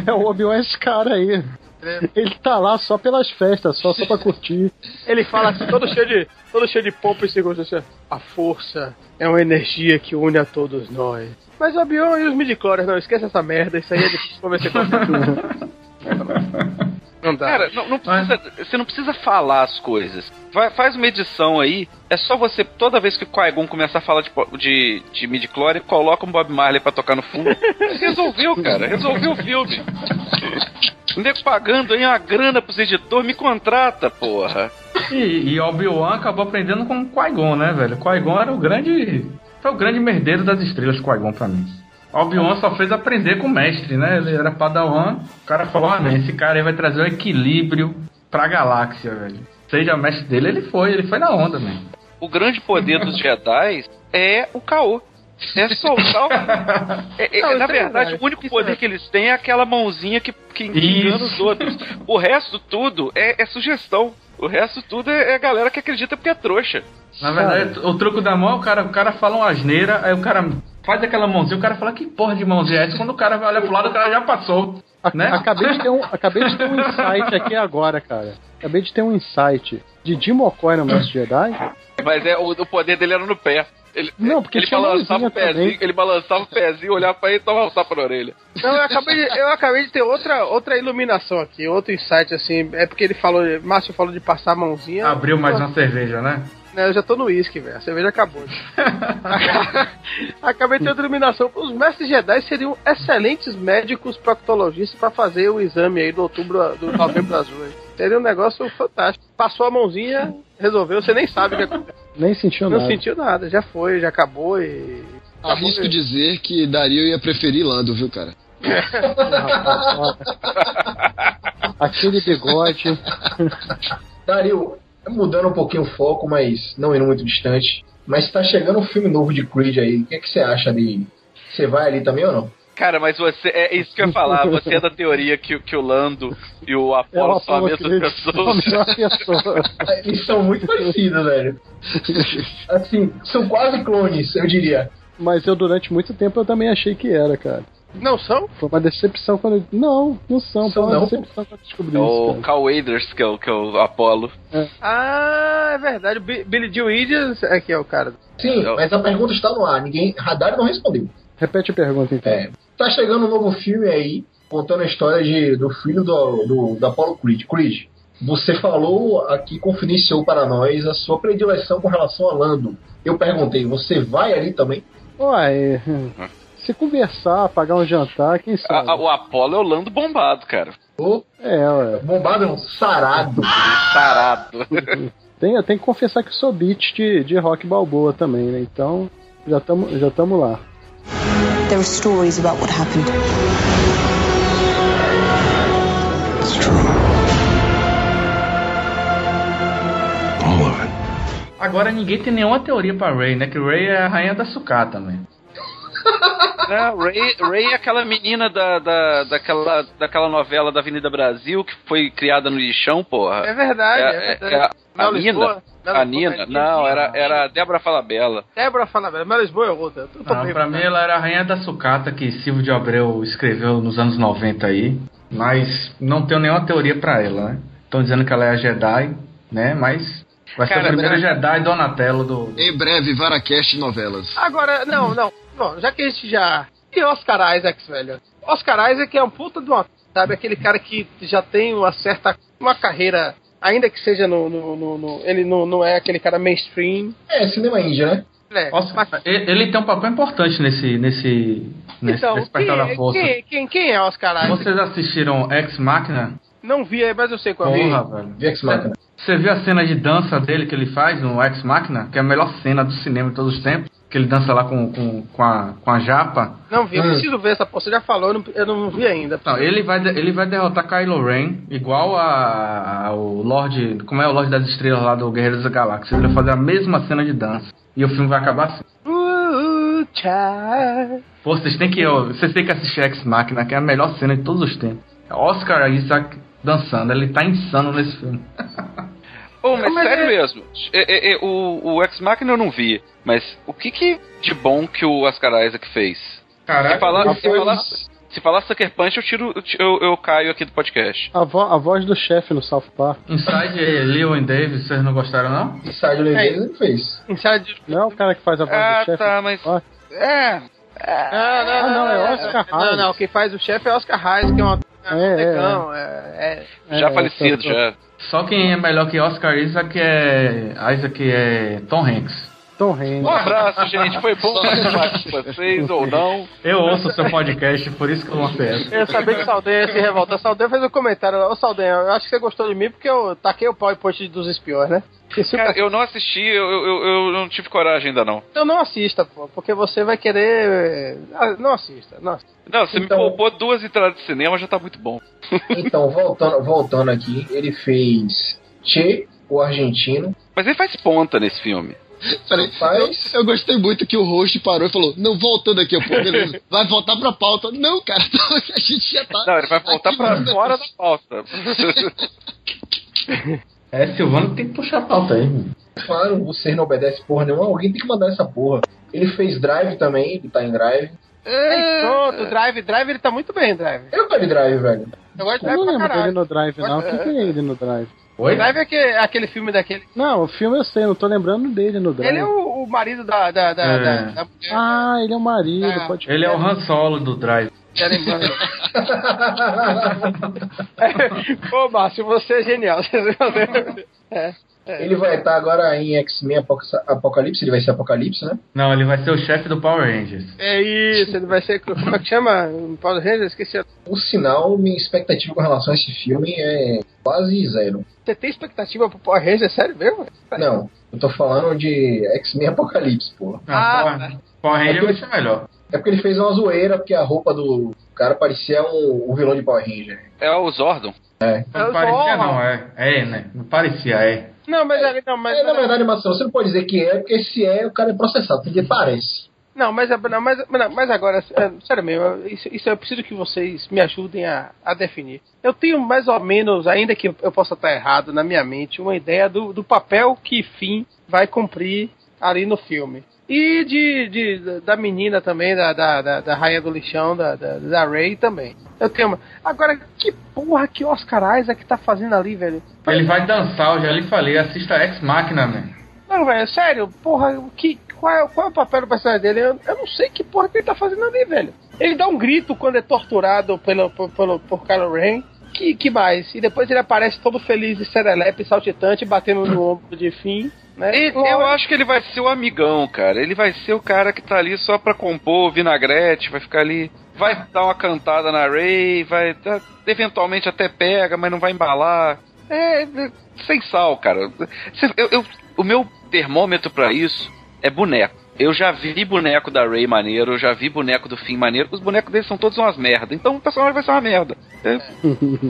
É, o Obi-Wan é esse cara aí. Ele tá lá só pelas festas, só, só pra curtir. Ele fala assim, todo cheio de, todo cheio de pompa e segurança. Assim, a força é uma energia que une a todos nós. Mas o Obi-Wan e os midichlorians, não, esquece essa merda. Isso aí é difícil convencer com Não dá. Cara, não, não precisa, você não precisa falar as coisas. Vai, faz uma edição aí. É só você, toda vez que o Qui-Gon começar a falar de, de, de midi-chlorian, coloca um Bob Marley pra tocar no fundo. Resolveu, cara. Resolveu o filme. O nego pagando aí uma grana pros editores, me contrata, porra. E, e Obi-Wan acabou aprendendo com o Qui-Gon, né, velho? Qui-Gon era o grande. Foi o grande merdeiro das estrelas, Qui-Gon, pra mim. Obi-Wan só fez aprender com o mestre, né? Ele era padawan. O cara falou: ah, esse cara aí vai trazer o equilíbrio pra galáxia, velho. Seja mestre dele, ele foi, ele foi na onda, velho. O grande poder dos Jedi é o caô. É soltar o... É- é- Não, na é verdade, verdade. o único poder é. que eles têm é aquela mãozinha que, que engana os outros. O resto tudo é, é sugestão. O resto tudo é, é a galera que acredita porque é trouxa. Na verdade, o truco da mão, o cara, o cara fala uma asneira, aí o cara faz aquela mãozinha, o cara fala, que porra de mãozinha é essa? Quando o cara olha pro lado, o cara já passou. A- Né? Acabei, de ter um, acabei de ter um insight aqui agora, cara. Acabei de ter um insight. Didi Mocói no Mestre Jedi? Mas é, o, o poder dele era no pé. Ele, Não, porque ele balançava o pezinho, também. ele balançava o pezinho, olhava pra ele e tomava um tapa na orelha. Não, eu acabei, de, eu acabei de ter outra, outra iluminação aqui, outro insight, assim. É porque ele falou, Márcio falou de passar a mãozinha. Abriu mais uma cerveja, né? Né, eu já tô no uísque, velho. A cerveja acabou. acabei outra iluminação. Os mestres Jedi seriam excelentes médicos proctologistas pra fazer o exame aí do outubro, do novembro azul. hein. Seria um negócio fantástico. Passou a mãozinha, resolveu, você nem sabe o que aconteceu. Nem sentiu Não nada. sentiu nada, já foi, já acabou e. Arrisco dizer que Dario ia preferir Lando, viu, cara? Aquele bigode. Dario, mudando um pouquinho o foco, mas não indo muito distante. Mas tá chegando um filme novo de Creed aí. O que, é que você acha de. Você vai ali também ou não? Cara, mas você. É isso que eu ia falar. Você é da teoria que, o- que o Lando e o É Apollo são a Apollo mesma Creed, pessoa. são a mesma pessoa. Eles são muito parecidos, velho. Assim, são quase clones, eu diria. Mas eu, durante muito tempo, eu também achei que era, cara. Não são? Foi uma decepção quando. eu- Não, não são. São Foi uma não? decepção quando eu descobri É isso. o Cara. Cal Waders, que é o, que é o Apollo. Ah, é verdade. O Bi- Billy Joe Williams é que é o cara. Sim, Eu- mas a pergunta está no ar. Ninguém. Radar não respondeu. Repete a pergunta, então. É. Tá chegando um novo filme aí, contando a história de, do filho do, do, do Apollo Creed. Creed, você falou aqui, confidenciou para nós a sua predileção com relação a Lando. Eu perguntei, você vai ali também? Ué, se conversar, pagar um jantar, quem A- sabe? a- o Apollo é o Lando bombado, cara. Ô, É, ué. bombado não, sarado. Sarado. Tem, eu tenho que confessar que eu sou beat de, de rock balboa também, né? Então, já estamos já tamo lá. There are stories about what happened. It's true. All of it. Agora ninguém tem nenhuma teoria pra Ray, né? Que Ray é a rainha da sucata também. Não, Ray, Ray é aquela menina da, da, daquela, daquela novela da Avenida Brasil que foi criada no lixão, porra. É verdade, é, É- é- verdade. é a- a Nina? A Lisboa, Nina? é Não, era, era a Débora Falabella. Débora fala, velho. Mel Lisboa é outra. Eu tô Não, pra mim ela era a rainha da sucata que Silvio de Abreu escreveu nos anos 90 aí. Mas não tenho nenhuma teoria pra ela, né? Estão dizendo que ela é a Jedi, né? Mas vai ser Cara, o primeiro né? Jedi Donatello do. Em breve, Varacast novelas. Agora, não, não. Bom, já que a gente já. E Oscar Isaacs, velho? Oscar Isaac é um puta de uma. Sabe, aquele cara que já tem uma certa. Uma carreira. Ainda que seja no. no- no- no- ele não, não é aquele cara mainstream. É, cinema índia, né? É, Oscar- mas- ele ele tem um papel importante nesse. nesse. nesse então, Despertar quem, da Força. quem, quem, quem é Oscar Isaac? Vocês assistiram Ex Machina? Não vi, mas eu sei qual é. Porra, velho. Vi Ex Machina. Você viu a cena de dança dele que ele faz no Ex Machina? Que é a melhor cena do cinema de todos os tempos. Que ele dança lá com, com, com, a, com a japa. Não vi, eu Hum. preciso ver essa porra. Você já falou, eu não, eu não vi ainda. Não, ele vai, ele vai derrotar Kylo Ren, igual a, ao Lorde. Como é o Lorde das Estrelas lá do Guerreiros da Galáxia. Ele vai fazer a mesma cena de dança. E o filme vai acabar assim. Uh, tchau. Pô, vocês têm que. ó, Vocês têm que assistir Ex Machina, que é a melhor cena de todos os tempos. Oscar Isaac dançando, ele tá insano nesse filme. Ô, mas, Mas sério é- mesmo, é- é- é, o, o Ex Machina eu não vi, mas o que, que de bom que o Oscar Isaac fez? Caraca, se, falar, se, falar, se falar Sucker Punch, eu, tiro, eu, eu, eu caio aqui do podcast. A, vo- a voz do chefe no South Park. Inside Lewin Davis, vocês não gostaram, não? Inside Leviathan ele fez. Inside Não é o cara que faz a voz Ah, do chefe? tá, mas. Ó, É. Não, não, Ah, não, é Oscar Não, Hayes. não, quem faz o chefe é Oscar Hayes, que é uma. É, é, negão, é, é. Já é, falecido, tô- tô- já. Só quem é melhor que Oscar Isaac é. Isaac é Tom Hanks. Tom Hanks. Um abraço, gente. Foi bom participar com vocês ou não. Eu ouço o seu podcast, por isso que eu lancei essa. Eu sabia que o Saldanha ia se revoltar. O Saldanha fez um comentário. Ô Saldanha, eu acho que você gostou de mim porque eu taquei o PowerPoint dos espiões, né? Cara, eu não assisti, eu, eu, eu não tive coragem ainda não. Então não assista, pô, porque você vai querer. Ah, Não assista, não assista. Não, você Então- me poupou duas entradas de cinema, já tá muito bom. Então, voltando, voltando aqui, ele fez Che, o argentino. Mas ele faz ponta nesse filme. Eu, eu gostei muito que o host parou e falou: Não, voltando aqui, pô, beleza. Vai voltar pra pauta. Não, cara, a gente já tá. Não, ele vai voltar aqui pra fora da pauta. É, Silvano tem que puxar a pauta aí. mano. Claro, você não obedece porra nenhuma, alguém tem que mandar essa porra. Ele fez Drive também, ele tá em Drive. Aí, pronto, Drive, Drive ele tá muito bem, Drive. Eu gosto de Drive, velho. Eu gosto de Eu Drive não pra lembro dele no Drive, não. O que, que é ele no Drive? Oi? Drive é aquele, aquele filme daquele. Não, o filme eu sei, não tô lembrando dele no Drive. Ele é o, o marido da, da, da, É. da, da mulher. Ah, ele é o marido, É. pode Ele é o Han Solo do Drive. Já lembrando. Ô, Márcio, você é genial. É. Ele vai estar agora em X-Men Apoca- Apocalipse, ele vai ser Apocalipse, né? Não, ele vai ser o chefe do Power Rangers. É isso, ele vai ser. Como é que chama? Paulo Rangers? Esqueci. Por sinal, minha expectativa com relação a esse filme é quase zero. Você tem expectativa pro Power Rangers? Sério mesmo? Não, eu tô falando de X-Men Apocalipse, pô. Não, Ah, Power, tá. Power Ranger vai ser melhor. É porque ele fez uma zoeira, porque a roupa do cara parecia um, um vilão de Power Ranger. É o Zordon. É. Não parecia, não, é. É, né? Não parecia, é. Não, mas, não, mas É, na verdade, Marcelo, você não pode dizer que é, porque se é, o cara é processado, porque parece. Não, mas, não, mas, mas, mas agora, é, sério mesmo, isso, isso eu preciso que vocês me ajudem a, a definir. Eu tenho mais ou menos, ainda que eu possa estar errado na minha mente, uma ideia do, do papel que Finn vai cumprir ali no filme. E de, de, da menina também, da, da, da, da Rainha do Lixão, da, da, da Ray também. Eu tenho uma. Agora, que porra que Oscar Isaac tá fazendo ali, velho? Ele vai dançar, eu já lhe falei, assista Ex Machina, velho. Não, velho, sério, porra, que, qual, é, qual é o papel do personagem dele? Eu, eu não sei que porra que ele tá fazendo ali, velho. Ele dá um grito quando é torturado pelo, pelo, pelo, por Kylo Ren. Que, que mais? E depois ele aparece todo feliz e serelepe, saltitante, batendo no ombro de fim. Né? E- eu acho que ele vai ser o amigão, cara. Ele vai ser o cara que tá ali só pra compor vinagrete, vai ficar ali. Vai dar uma cantada na Ray, vai. tá- eventualmente até pega, mas não vai embalar. É. é, sem sal, cara. Eu- eu- o meu termômetro pra isso é boneco. Eu já vi boneco da Ray maneiro, eu já vi boneco do Finn maneiro. Os bonecos deles são todos umas merda. Então o personagem vai ser uma merda. É,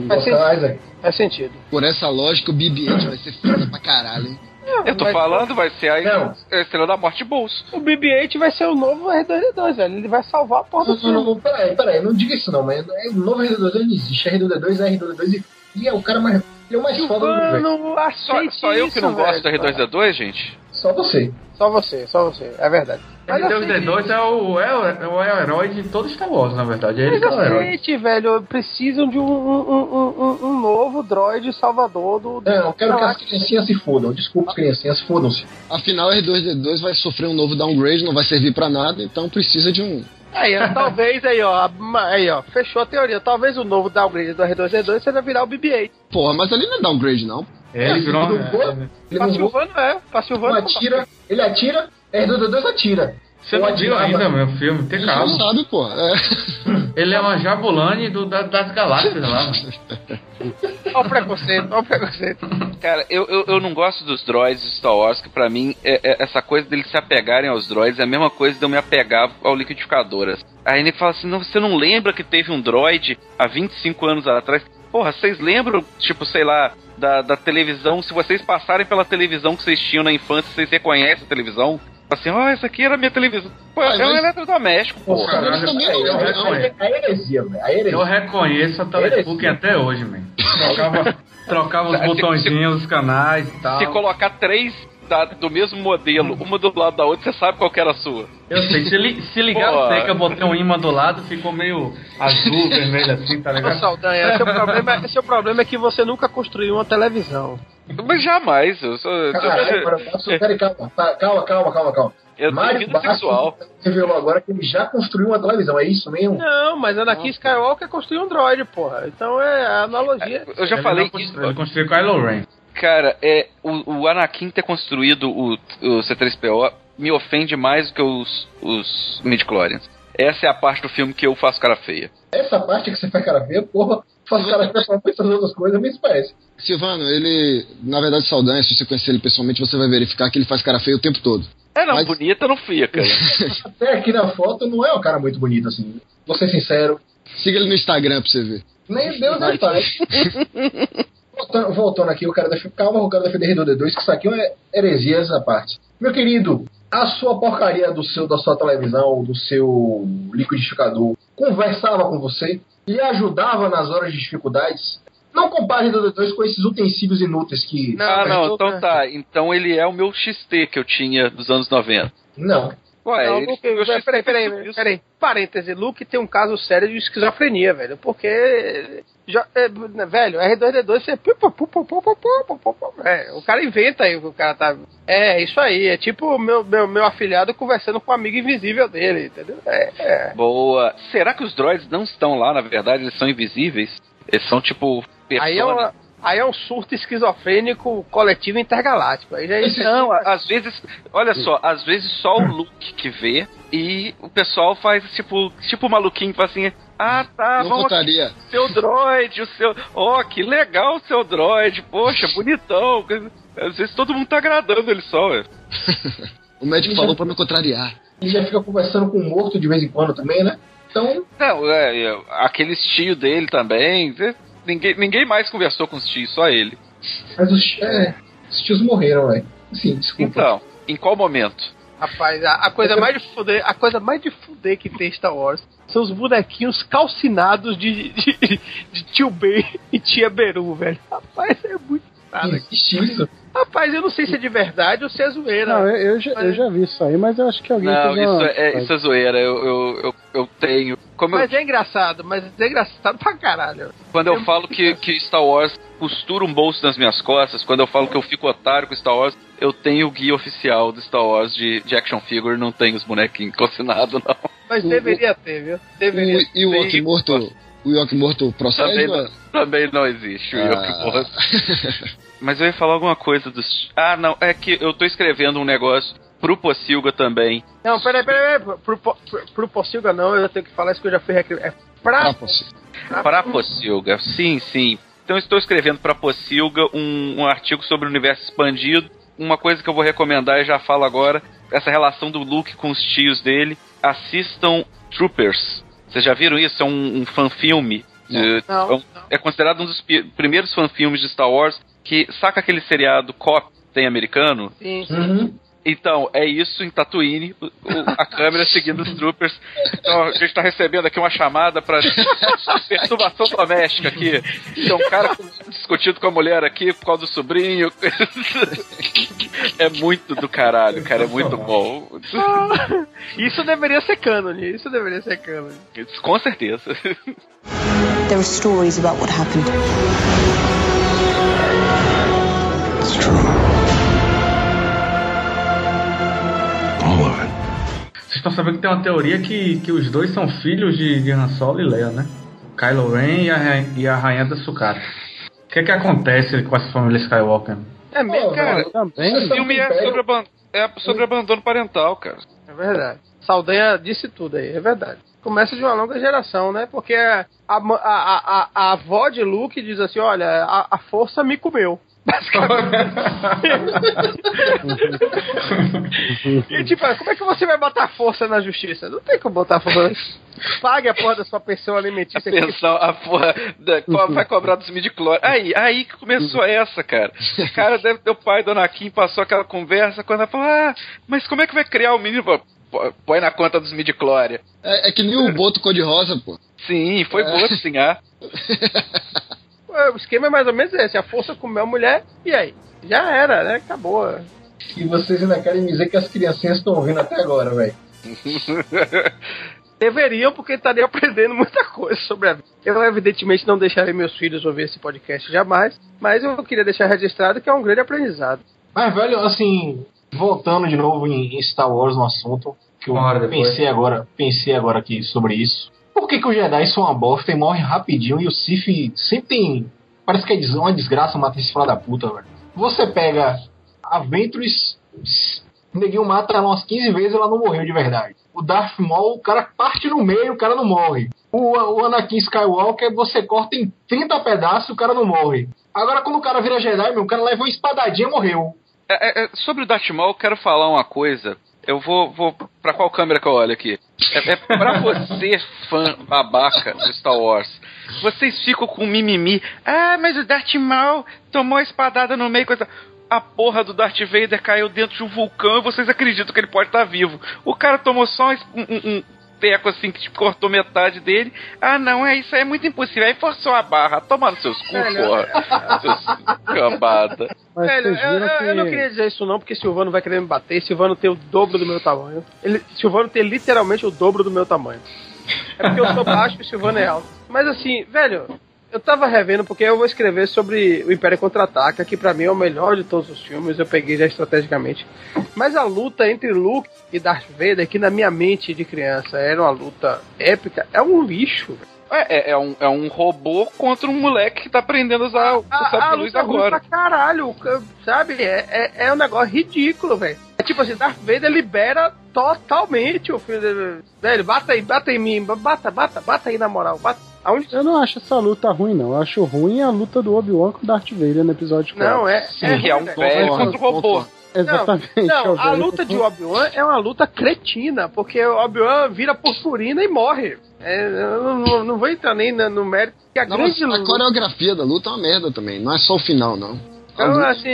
Faz, sen- Oscar Isaac. faz sentido. Por essa lógica, o BB-8 vai ser foda pra caralho, hein? eu tô Mas- falando, vai ser a Não. a estrela da morte bolso. O BB-8 vai ser o novo R2D2, velho. Ele vai salvar a porra do Não, não, filme. não, peraí, peraí, não diga isso não, mas é, o novo R2D2 não existe. R2D2 é R2D2 e, e é o cara mais. Ele é o mais foda do universo. Mano, Só, só eu que não isso, gosto do velho. R2D2, gente. Só você. Só você, só você. É verdade. Mas aceite R2D2 é o, é, o, é o herói de todo Star Wars, na verdade. É ele que é o Mas herói. aceite, velho. Precisam de um, um, um, um, novo droid salvador do. do Não, eu quero que as criancinhas se fodam. Desculpa, criancinhas, fodam-se. Afinal, o R2D2 vai sofrer um novo downgrade, não vai servir pra nada, então precisa de um. Aí, ó, talvez aí, ó. Aí, ó. Fechou a teoria. Talvez o novo downgrade do R2D2 seja virar o BB-8. Porra, mas ali não é downgrade, não. Ele virou. Ele não voa, ele não voa, Silvano é. Silvano atira, ele atira, R2D2 atira. Você não viu ainda, meu filme? Tem calma. sabe, porra. É. Ele é uma Jabulani do, da- das galáxias lá. mano. Olha o preconceito, olha o preconceito. Cara, eu, eu, eu não gosto dos droids de Star Wars, que pra mim, é, é- essa coisa deles se apegarem aos droids é a mesma coisa de eu me apegar ao liquidificador. Aí ele fala assim, não, você não lembra que teve um droid há 25 anos atrás? Porra, vocês lembram, tipo, sei lá, da, da televisão, se vocês passarem pela televisão que vocês tinham na infância, vocês reconhecem a televisão? Assim, ó, essa aqui era a minha televisão. Pô, Ah, é um mas- eletrodoméstico, Pô, porra. Caralho, também É, eu é, reconheço. é, é heresia, velho. É Eu reconheço a até hoje, man. Trocava, trocava os Se- botõezinhos, os canais e tal. Se colocar três da- do mesmo modelo, uma do lado da outra, você sabe qual que era a sua. Eu sei, se, li, se ligar eu sei que eu botei um imã do lado, ficou meio azul, vermelho assim, tá Ô, ligado? Saldanha, seu problema, seu problema é que você nunca construiu uma televisão. Mas jamais, eu sou. eu- peraí, calma, tá, calma, calma, calma, calma. Eu Mário sexual. revelou agora que ele já construiu uma televisão, é isso mesmo? Não, mas Anakin Skywalker construiu um droid, porra. Então é a analogia. Eu já Ele falei isso. construiu, Ele construiu Kylo Ren. Cara, é, o, o Anakin ter construído o, o C3PO me ofende mais do que os, os midi-chlorians. Essa é a parte do filme que eu faço cara feia. Essa parte que você faz cara feia, porra, faz cara feia pra essas outras coisas, me parece. Silvano, ele. Na verdade, Saldanha, se você conhecer ele pessoalmente, você vai verificar que ele faz cara feio o tempo todo. É, não, Mas- bonita não fica. Até aqui na foto não é um cara muito bonito assim. Vou ser sincero. Siga ele no Instagram pra você ver. Nem Deus nem pai. voltando, voltando aqui, eu quero defender. Calma, eu quero defender R2D2, que isso aqui é heresia essa parte. Meu querido, a sua porcaria do seu, da sua televisão, do seu liquidificador, conversava com você, lhe ajudava nas horas de dificuldades. Não compare R2D2 com esses utensílios inúteis que. ah, mas não, então tá. Então ele é o meu XT que eu tinha dos anos 90. Não. Ué, não, Luke, peraí, peraí, peraí, peraí. Parêntese, Luke tem um caso sério de esquizofrenia, velho. Porque. Já, é, velho, R2D2 você. É, o cara inventa aí, o cara tá. É, isso aí. É tipo meu, meu, meu afilhado conversando com o um amigo invisível dele, entendeu? É, é. Boa. Será que os droids não estão lá, na verdade? Eles são invisíveis? Eles são tipo. Aí é uma, aí é um surto esquizofrênico coletivo intergaláctico. Aí já é isso. Não, a- às vezes, olha só, às vezes só o Luke que vê e o pessoal faz tipo, tipo maluquinho, fala assim: "Ah, tá, Não vamos contaria. seu droid, o seu, ó, que legal o seu droid, poxa, bonitão". Às vezes todo mundo tá agradando ele só, ué. O médico falou pra não contrariar. Ele já fica conversando com um morto de vez em quando também, né? Então, Não, é, é, aqueles tio dele também, é, ninguém, ninguém mais conversou com os tios, só ele. mas os, é, os tios morreram, velho. Sim, desculpa. Então, em qual momento? Rapaz, a, a coisa mais de fuder, a coisa mais de fuder que tem em Star Wars são os bonequinhos calcinados de, de, de tio Ben e tia Beru, velho. Rapaz, é muito nada. Existe isso. Rapaz, eu não sei se é de verdade ou se é zoeira. Não, eu, eu já, eu já vi isso aí, mas eu acho que alguém Não, fez uma- isso é, isso é zoeira. Eu, eu, eu, eu tenho. Como eu, Mas é engraçado, mas é engraçado pra caralho. quando eu falo que, que Star Wars costura um bolso nas minhas costas, quando eu falo que eu fico otário com Star Wars, eu tenho o guia oficial do Star Wars de, de action figure, não tenho os bonequinhos cocinados, não. Mas deveria ter, viu? Deveria O- e o Yoki morto, o Yoki morto procede? Também não, também não existe o Ah. Yoki Morto. Mas eu ia falar alguma coisa dos. Ah, não, é que eu tô escrevendo um negócio pro Pocilga também. Não, peraí, peraí, peraí. Pro, pro, pro, Pocilga não, eu tenho que falar isso que eu já fui recri... É pra. Ah, posso- Pra Pocilga, sim, sim. Então eu estou escrevendo pra Pocilga um, um artigo sobre o universo expandido. Uma coisa que eu vou recomendar e já falo agora: essa relação do Luke com os tios dele. Assistam Troopers. Vocês já viram isso? É um, um fanfilme. Não, é um- é considerado um dos pi- primeiros fanfilmes de Star Wars. Que saca aquele seriado Cop tem americano? Sim, sim. Uhum. Então, é isso em Tatooine, o- o- a câmera seguindo os troopers. Então, a gente tá recebendo aqui uma chamada pra perturbação doméstica aqui. Então, um cara discutindo com a mulher aqui por causa do sobrinho. É muito do caralho, cara, é muito bom. Isso deveria ser cânone, isso deveria ser cânone. Com certeza. There are stories about what happened. It's true. All of it. Vocês estão sabendo que tem uma teoria que, que os dois são filhos de, de Han Solo e Leia, né? Kylo Ren e a, e a Rainha da Sucata. O que é que acontece com essa família Skywalker? É mesmo, cara. Também. O filme é sobre, aban- é sobre abandono parental, cara. É verdade. Saldanha disse tudo aí, é verdade. Começa de uma longa geração, né? Porque a, a, a, a, a avó de Luke diz assim: olha, a, a força me comeu. E tipo, como é que você vai botar força na justiça? Não tem como botar força. Pague a porra da sua pensão A alimentícia. que- pensão, a porra da, vai cobrar dos midi-chlorians. Aí, aí que começou essa, cara. O cara deve ter o pai do Anakin passou aquela conversa quando ela falou: Ah, mas como é que vai criar o menino? Põe na conta dos midi-chlorians. É, é que nem o boto cor-de-rosa, pô. Sim, foi É. boa sim, ah. O esquema é mais ou menos esse: a força comeu a mulher, e aí? Já era, né? Acabou. E vocês ainda querem me dizer que as criancinhas estão ouvindo até agora, velho. Deveriam, porque estariam aprendendo muita coisa sobre a vida. Eu, evidentemente, não deixarei meus filhos ouvir esse podcast jamais, mas eu queria deixar registrado que é um grande aprendizado. Mas, velho, assim, voltando de novo em, Star Wars no assunto, que eu Uma hora depois. pensei agora, pensei agora aqui sobre isso. Por que, que os Jedi são uma bosta e morrem rapidinho e o Sith sempre tem. Parece que é uma desgraça matar esse filho da puta, velho. Você pega a Ventress, neguinho mata ela umas 15 vezes e ela não morreu de verdade. O Darth Maul, o cara parte no meio, o cara não morre. O, o Anakin Skywalker, você corta em 30 pedaços, o cara não morre. Agora, quando o cara vira Jedi, meu, o cara leva uma espadadinha e morreu. É, é, é, sobre o Darth Maul, eu quero falar uma coisa. Eu vou, vou. Pra qual câmera que eu olho aqui? É, é pra você, fã babaca de Star Wars. Vocês ficam com mimimi. Ah, mas o Darth Maul tomou a espadada no meio. Coisa... A porra do Darth Vader caiu dentro de um vulcão e vocês acreditam que ele pode estar vivo. O cara tomou só um, um teco assim que tipo, cortou metade dele. Ah, não, é isso aí é muito impossível. Aí forçou a barra. Toma nos seus cu, Velho, porra. Seus cambada. Mas Velho, eu, que. eu não queria dizer isso não, porque Silvano vai querer me bater. Silvano tem o dobro do meu tamanho. Ele, Silvano tem literalmente o dobro do meu tamanho. É porque eu sou baixo e Silvano é alto. Mas assim, velho, eu tava revendo porque eu vou escrever sobre o Império Contra-Ataca, que pra mim é o melhor de todos os filmes, eu peguei já estrategicamente. Mas a luta entre Luke e Darth Vader, que na minha mente de criança era uma luta épica, é um lixo. É, é, é um, é um robô contra um moleque que tá aprendendo a usar o A, a sabre luz luta é agora. pra caralho, ca- sabe? É, é, é um negócio ridículo, velho. É tipo assim, Darth Vader libera totalmente o filho dele. Velho, bata aí, bata em mim, bata, bata, bata aí na moral, bata. Aonde Eu não acho essa luta ruim, não. Eu acho ruim a luta do Obi-Wan com o Darth Vader no episódio 4. Não, é. Sim, é que é um velho. contra o robô. Exatamente. é Não, o a luta de Obi-Wan é uma luta cretina, porque o Obi-Wan vira purpurina e morre. É, eu não, não- não vou entrar nem no mérito. Que a Não, mas grande a luta. coreografia da luta é uma merda também. Não é só o final, não. Então, assim,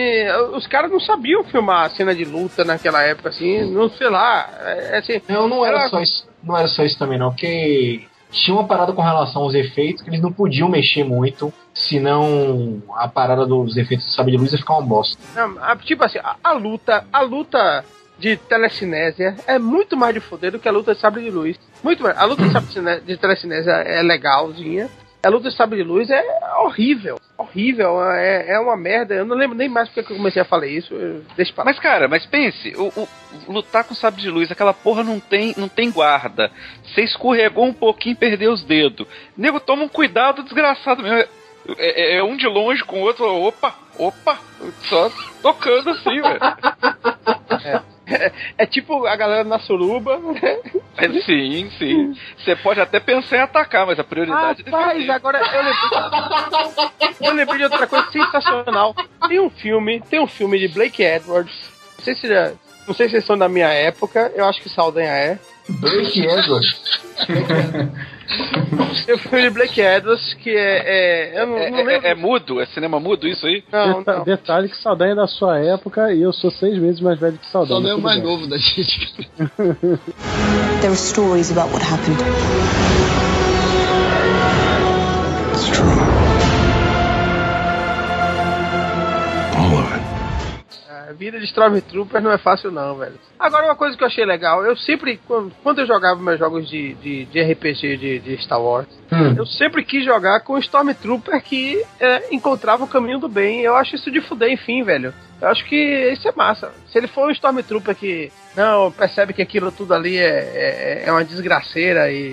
os caras não sabiam filmar a cena de luta naquela época, assim, não sei lá. É, assim, Não, não era Era- só isso. Não era só isso também, não. Porque tinha uma parada com relação aos efeitos que eles não podiam mexer muito, senão a parada dos efeitos do sabre de luz ia ficar uma bosta. Não, a- tipo assim, a, a luta, a luta de telecinésia é muito mais de foder do que a luta de sabre de luz. Muito mais. A luta de, de telecinésia é legalzinha. A luta de sabre de luz é horrível. Horrível. É, é uma merda. Eu não lembro nem mais porque que eu comecei a falar isso. Deixa pra. Mas, cara, mas pense, o, o- lutar com sabre de luz, aquela porra não tem, não tem guarda. Você escorregou um pouquinho e perdeu os dedos. Nego, toma um cuidado desgraçado mesmo. É, é- é um de longe com o outro, opa, opa, só tocando assim, velho. É tipo a galera na suruba. né? É, Sim, sim. Você pode até pensar em atacar, mas a prioridade é Rapaz, agora eu lembrei, eu lembrei de outra coisa sensacional. Tem um filme, tem um filme de Blake Edwards. Não sei se já- não sei se vocês são da minha época, eu acho que Saldanha é. Blake Edwards. Um filme de Blake Edwards que é. é- eu não, É, não é- lembro. é mudo? É cinema mudo isso aí? não, Deta- não. Detalhe que Saldanha é da sua época e eu sou seis vezes mais velho que Saldanha. Só nem o mais bem. novo da gente. There are stories about what happened. Vida de Stormtrooper não é fácil, não, velho. Agora, uma coisa que eu achei legal, eu sempre, quando, eu jogava meus jogos de, de, de RPG de, de Star Wars, eu sempre quis jogar com o Stormtrooper que é, encontrava o caminho do bem. Eu acho isso de fuder, enfim, velho. Eu acho que isso é massa. Se ele for um Stormtrooper que não percebe que aquilo tudo ali é, é, é uma desgraceira e,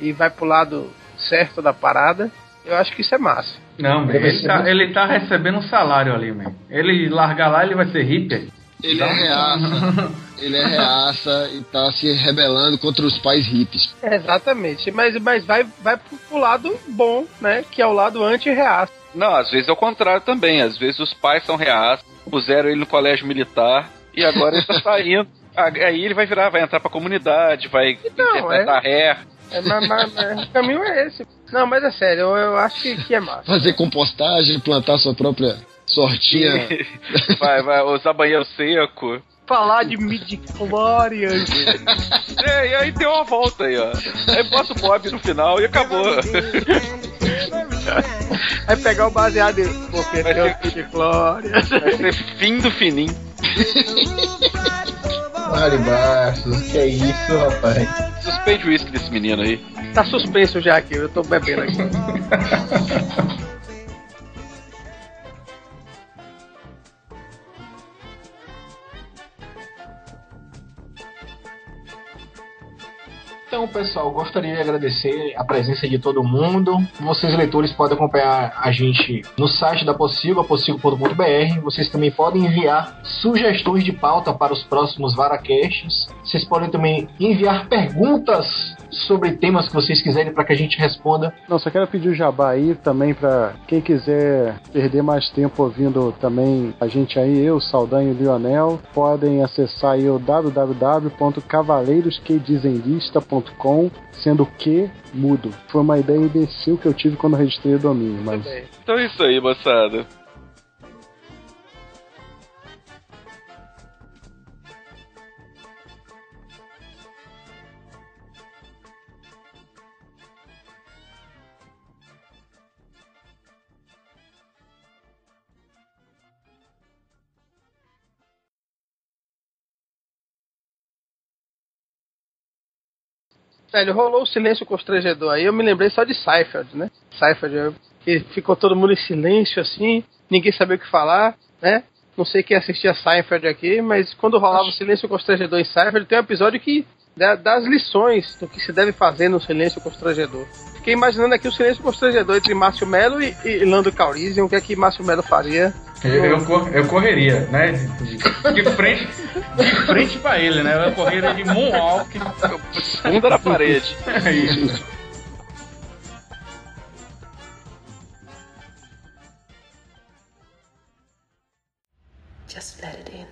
e, e vai pro lado certo da parada, eu acho que isso é massa. Não, man, ele, tá, ele tá recebendo um salário ali, man. Ele largar lá, ele vai ser hippie. Ele é reaça. Ele é reaça e tá se rebelando contra os pais hippies. Exatamente, mas, mas vai, vai pro, pro lado bom, né? Que é o lado anti-reaça. Não, às vezes é o contrário também. Às vezes os pais são reaços, puseram ele no colégio militar e agora ele tá saindo. Aí ele vai virar, vai entrar pra comunidade, vai Não, interpretar ré. É, mas, mas- mas o caminho é esse. Não, mas é sério, eu, eu acho que, que é massa. Fazer compostagem, plantar sua própria sortinha. vai, vai usar banheiro seco. Falar de midi-chlorians. É, e aí deu uma volta aí, ó. Aí bota o Bob no final e acabou. Aí pegar o baseado. Porque Vai tem o ser- midi-chlorians. Vai ser fim do fininho. Mari Bastos, que é isso, rapaz? Suspende o uísque desse menino aí. Tá suspenso já aqui, eu tô bebendo aqui. Então, pessoal, gostaria de agradecer a presença de todo mundo. Vocês, leitores, podem acompanhar a gente no site da Possível, possível.br. Vocês também podem enviar sugestões de pauta para os próximos Varacasts. Vocês podem também enviar perguntas sobre temas que vocês quiserem para que a gente responda. Não, só quero pedir o jabá aí também pra quem quiser perder mais tempo ouvindo também a gente aí, eu, Saldanha e Lionel, podem acessar aí o www.cavaleirosquedizenlista.com, sendo que mudo. Foi uma ideia imbecil que eu tive quando registrei o domínio, mas Então é isso aí, moçada. Velho, rolou o silêncio constrangedor aí, eu me lembrei só de Seinfeld, né? Seinfeld, eu- que ficou todo mundo em silêncio assim, ninguém sabia o que falar, né? Não sei quem assistia Seinfeld aqui, mas quando rolava o silêncio constrangedor em Seinfeld, tem um episódio que dá, dá as lições do que se deve fazer no silêncio constrangedor. Fiquei imaginando aqui o silêncio constrangedor entre Márcio Melo e, e Lando Calrissian, o que é que Márcio Melo faria. Eu, eu, cor- eu correria, né? De, de frente, de frente pra ele, né? Eu correria de moonwalk. Bunda na parede. É isso. Just let it in.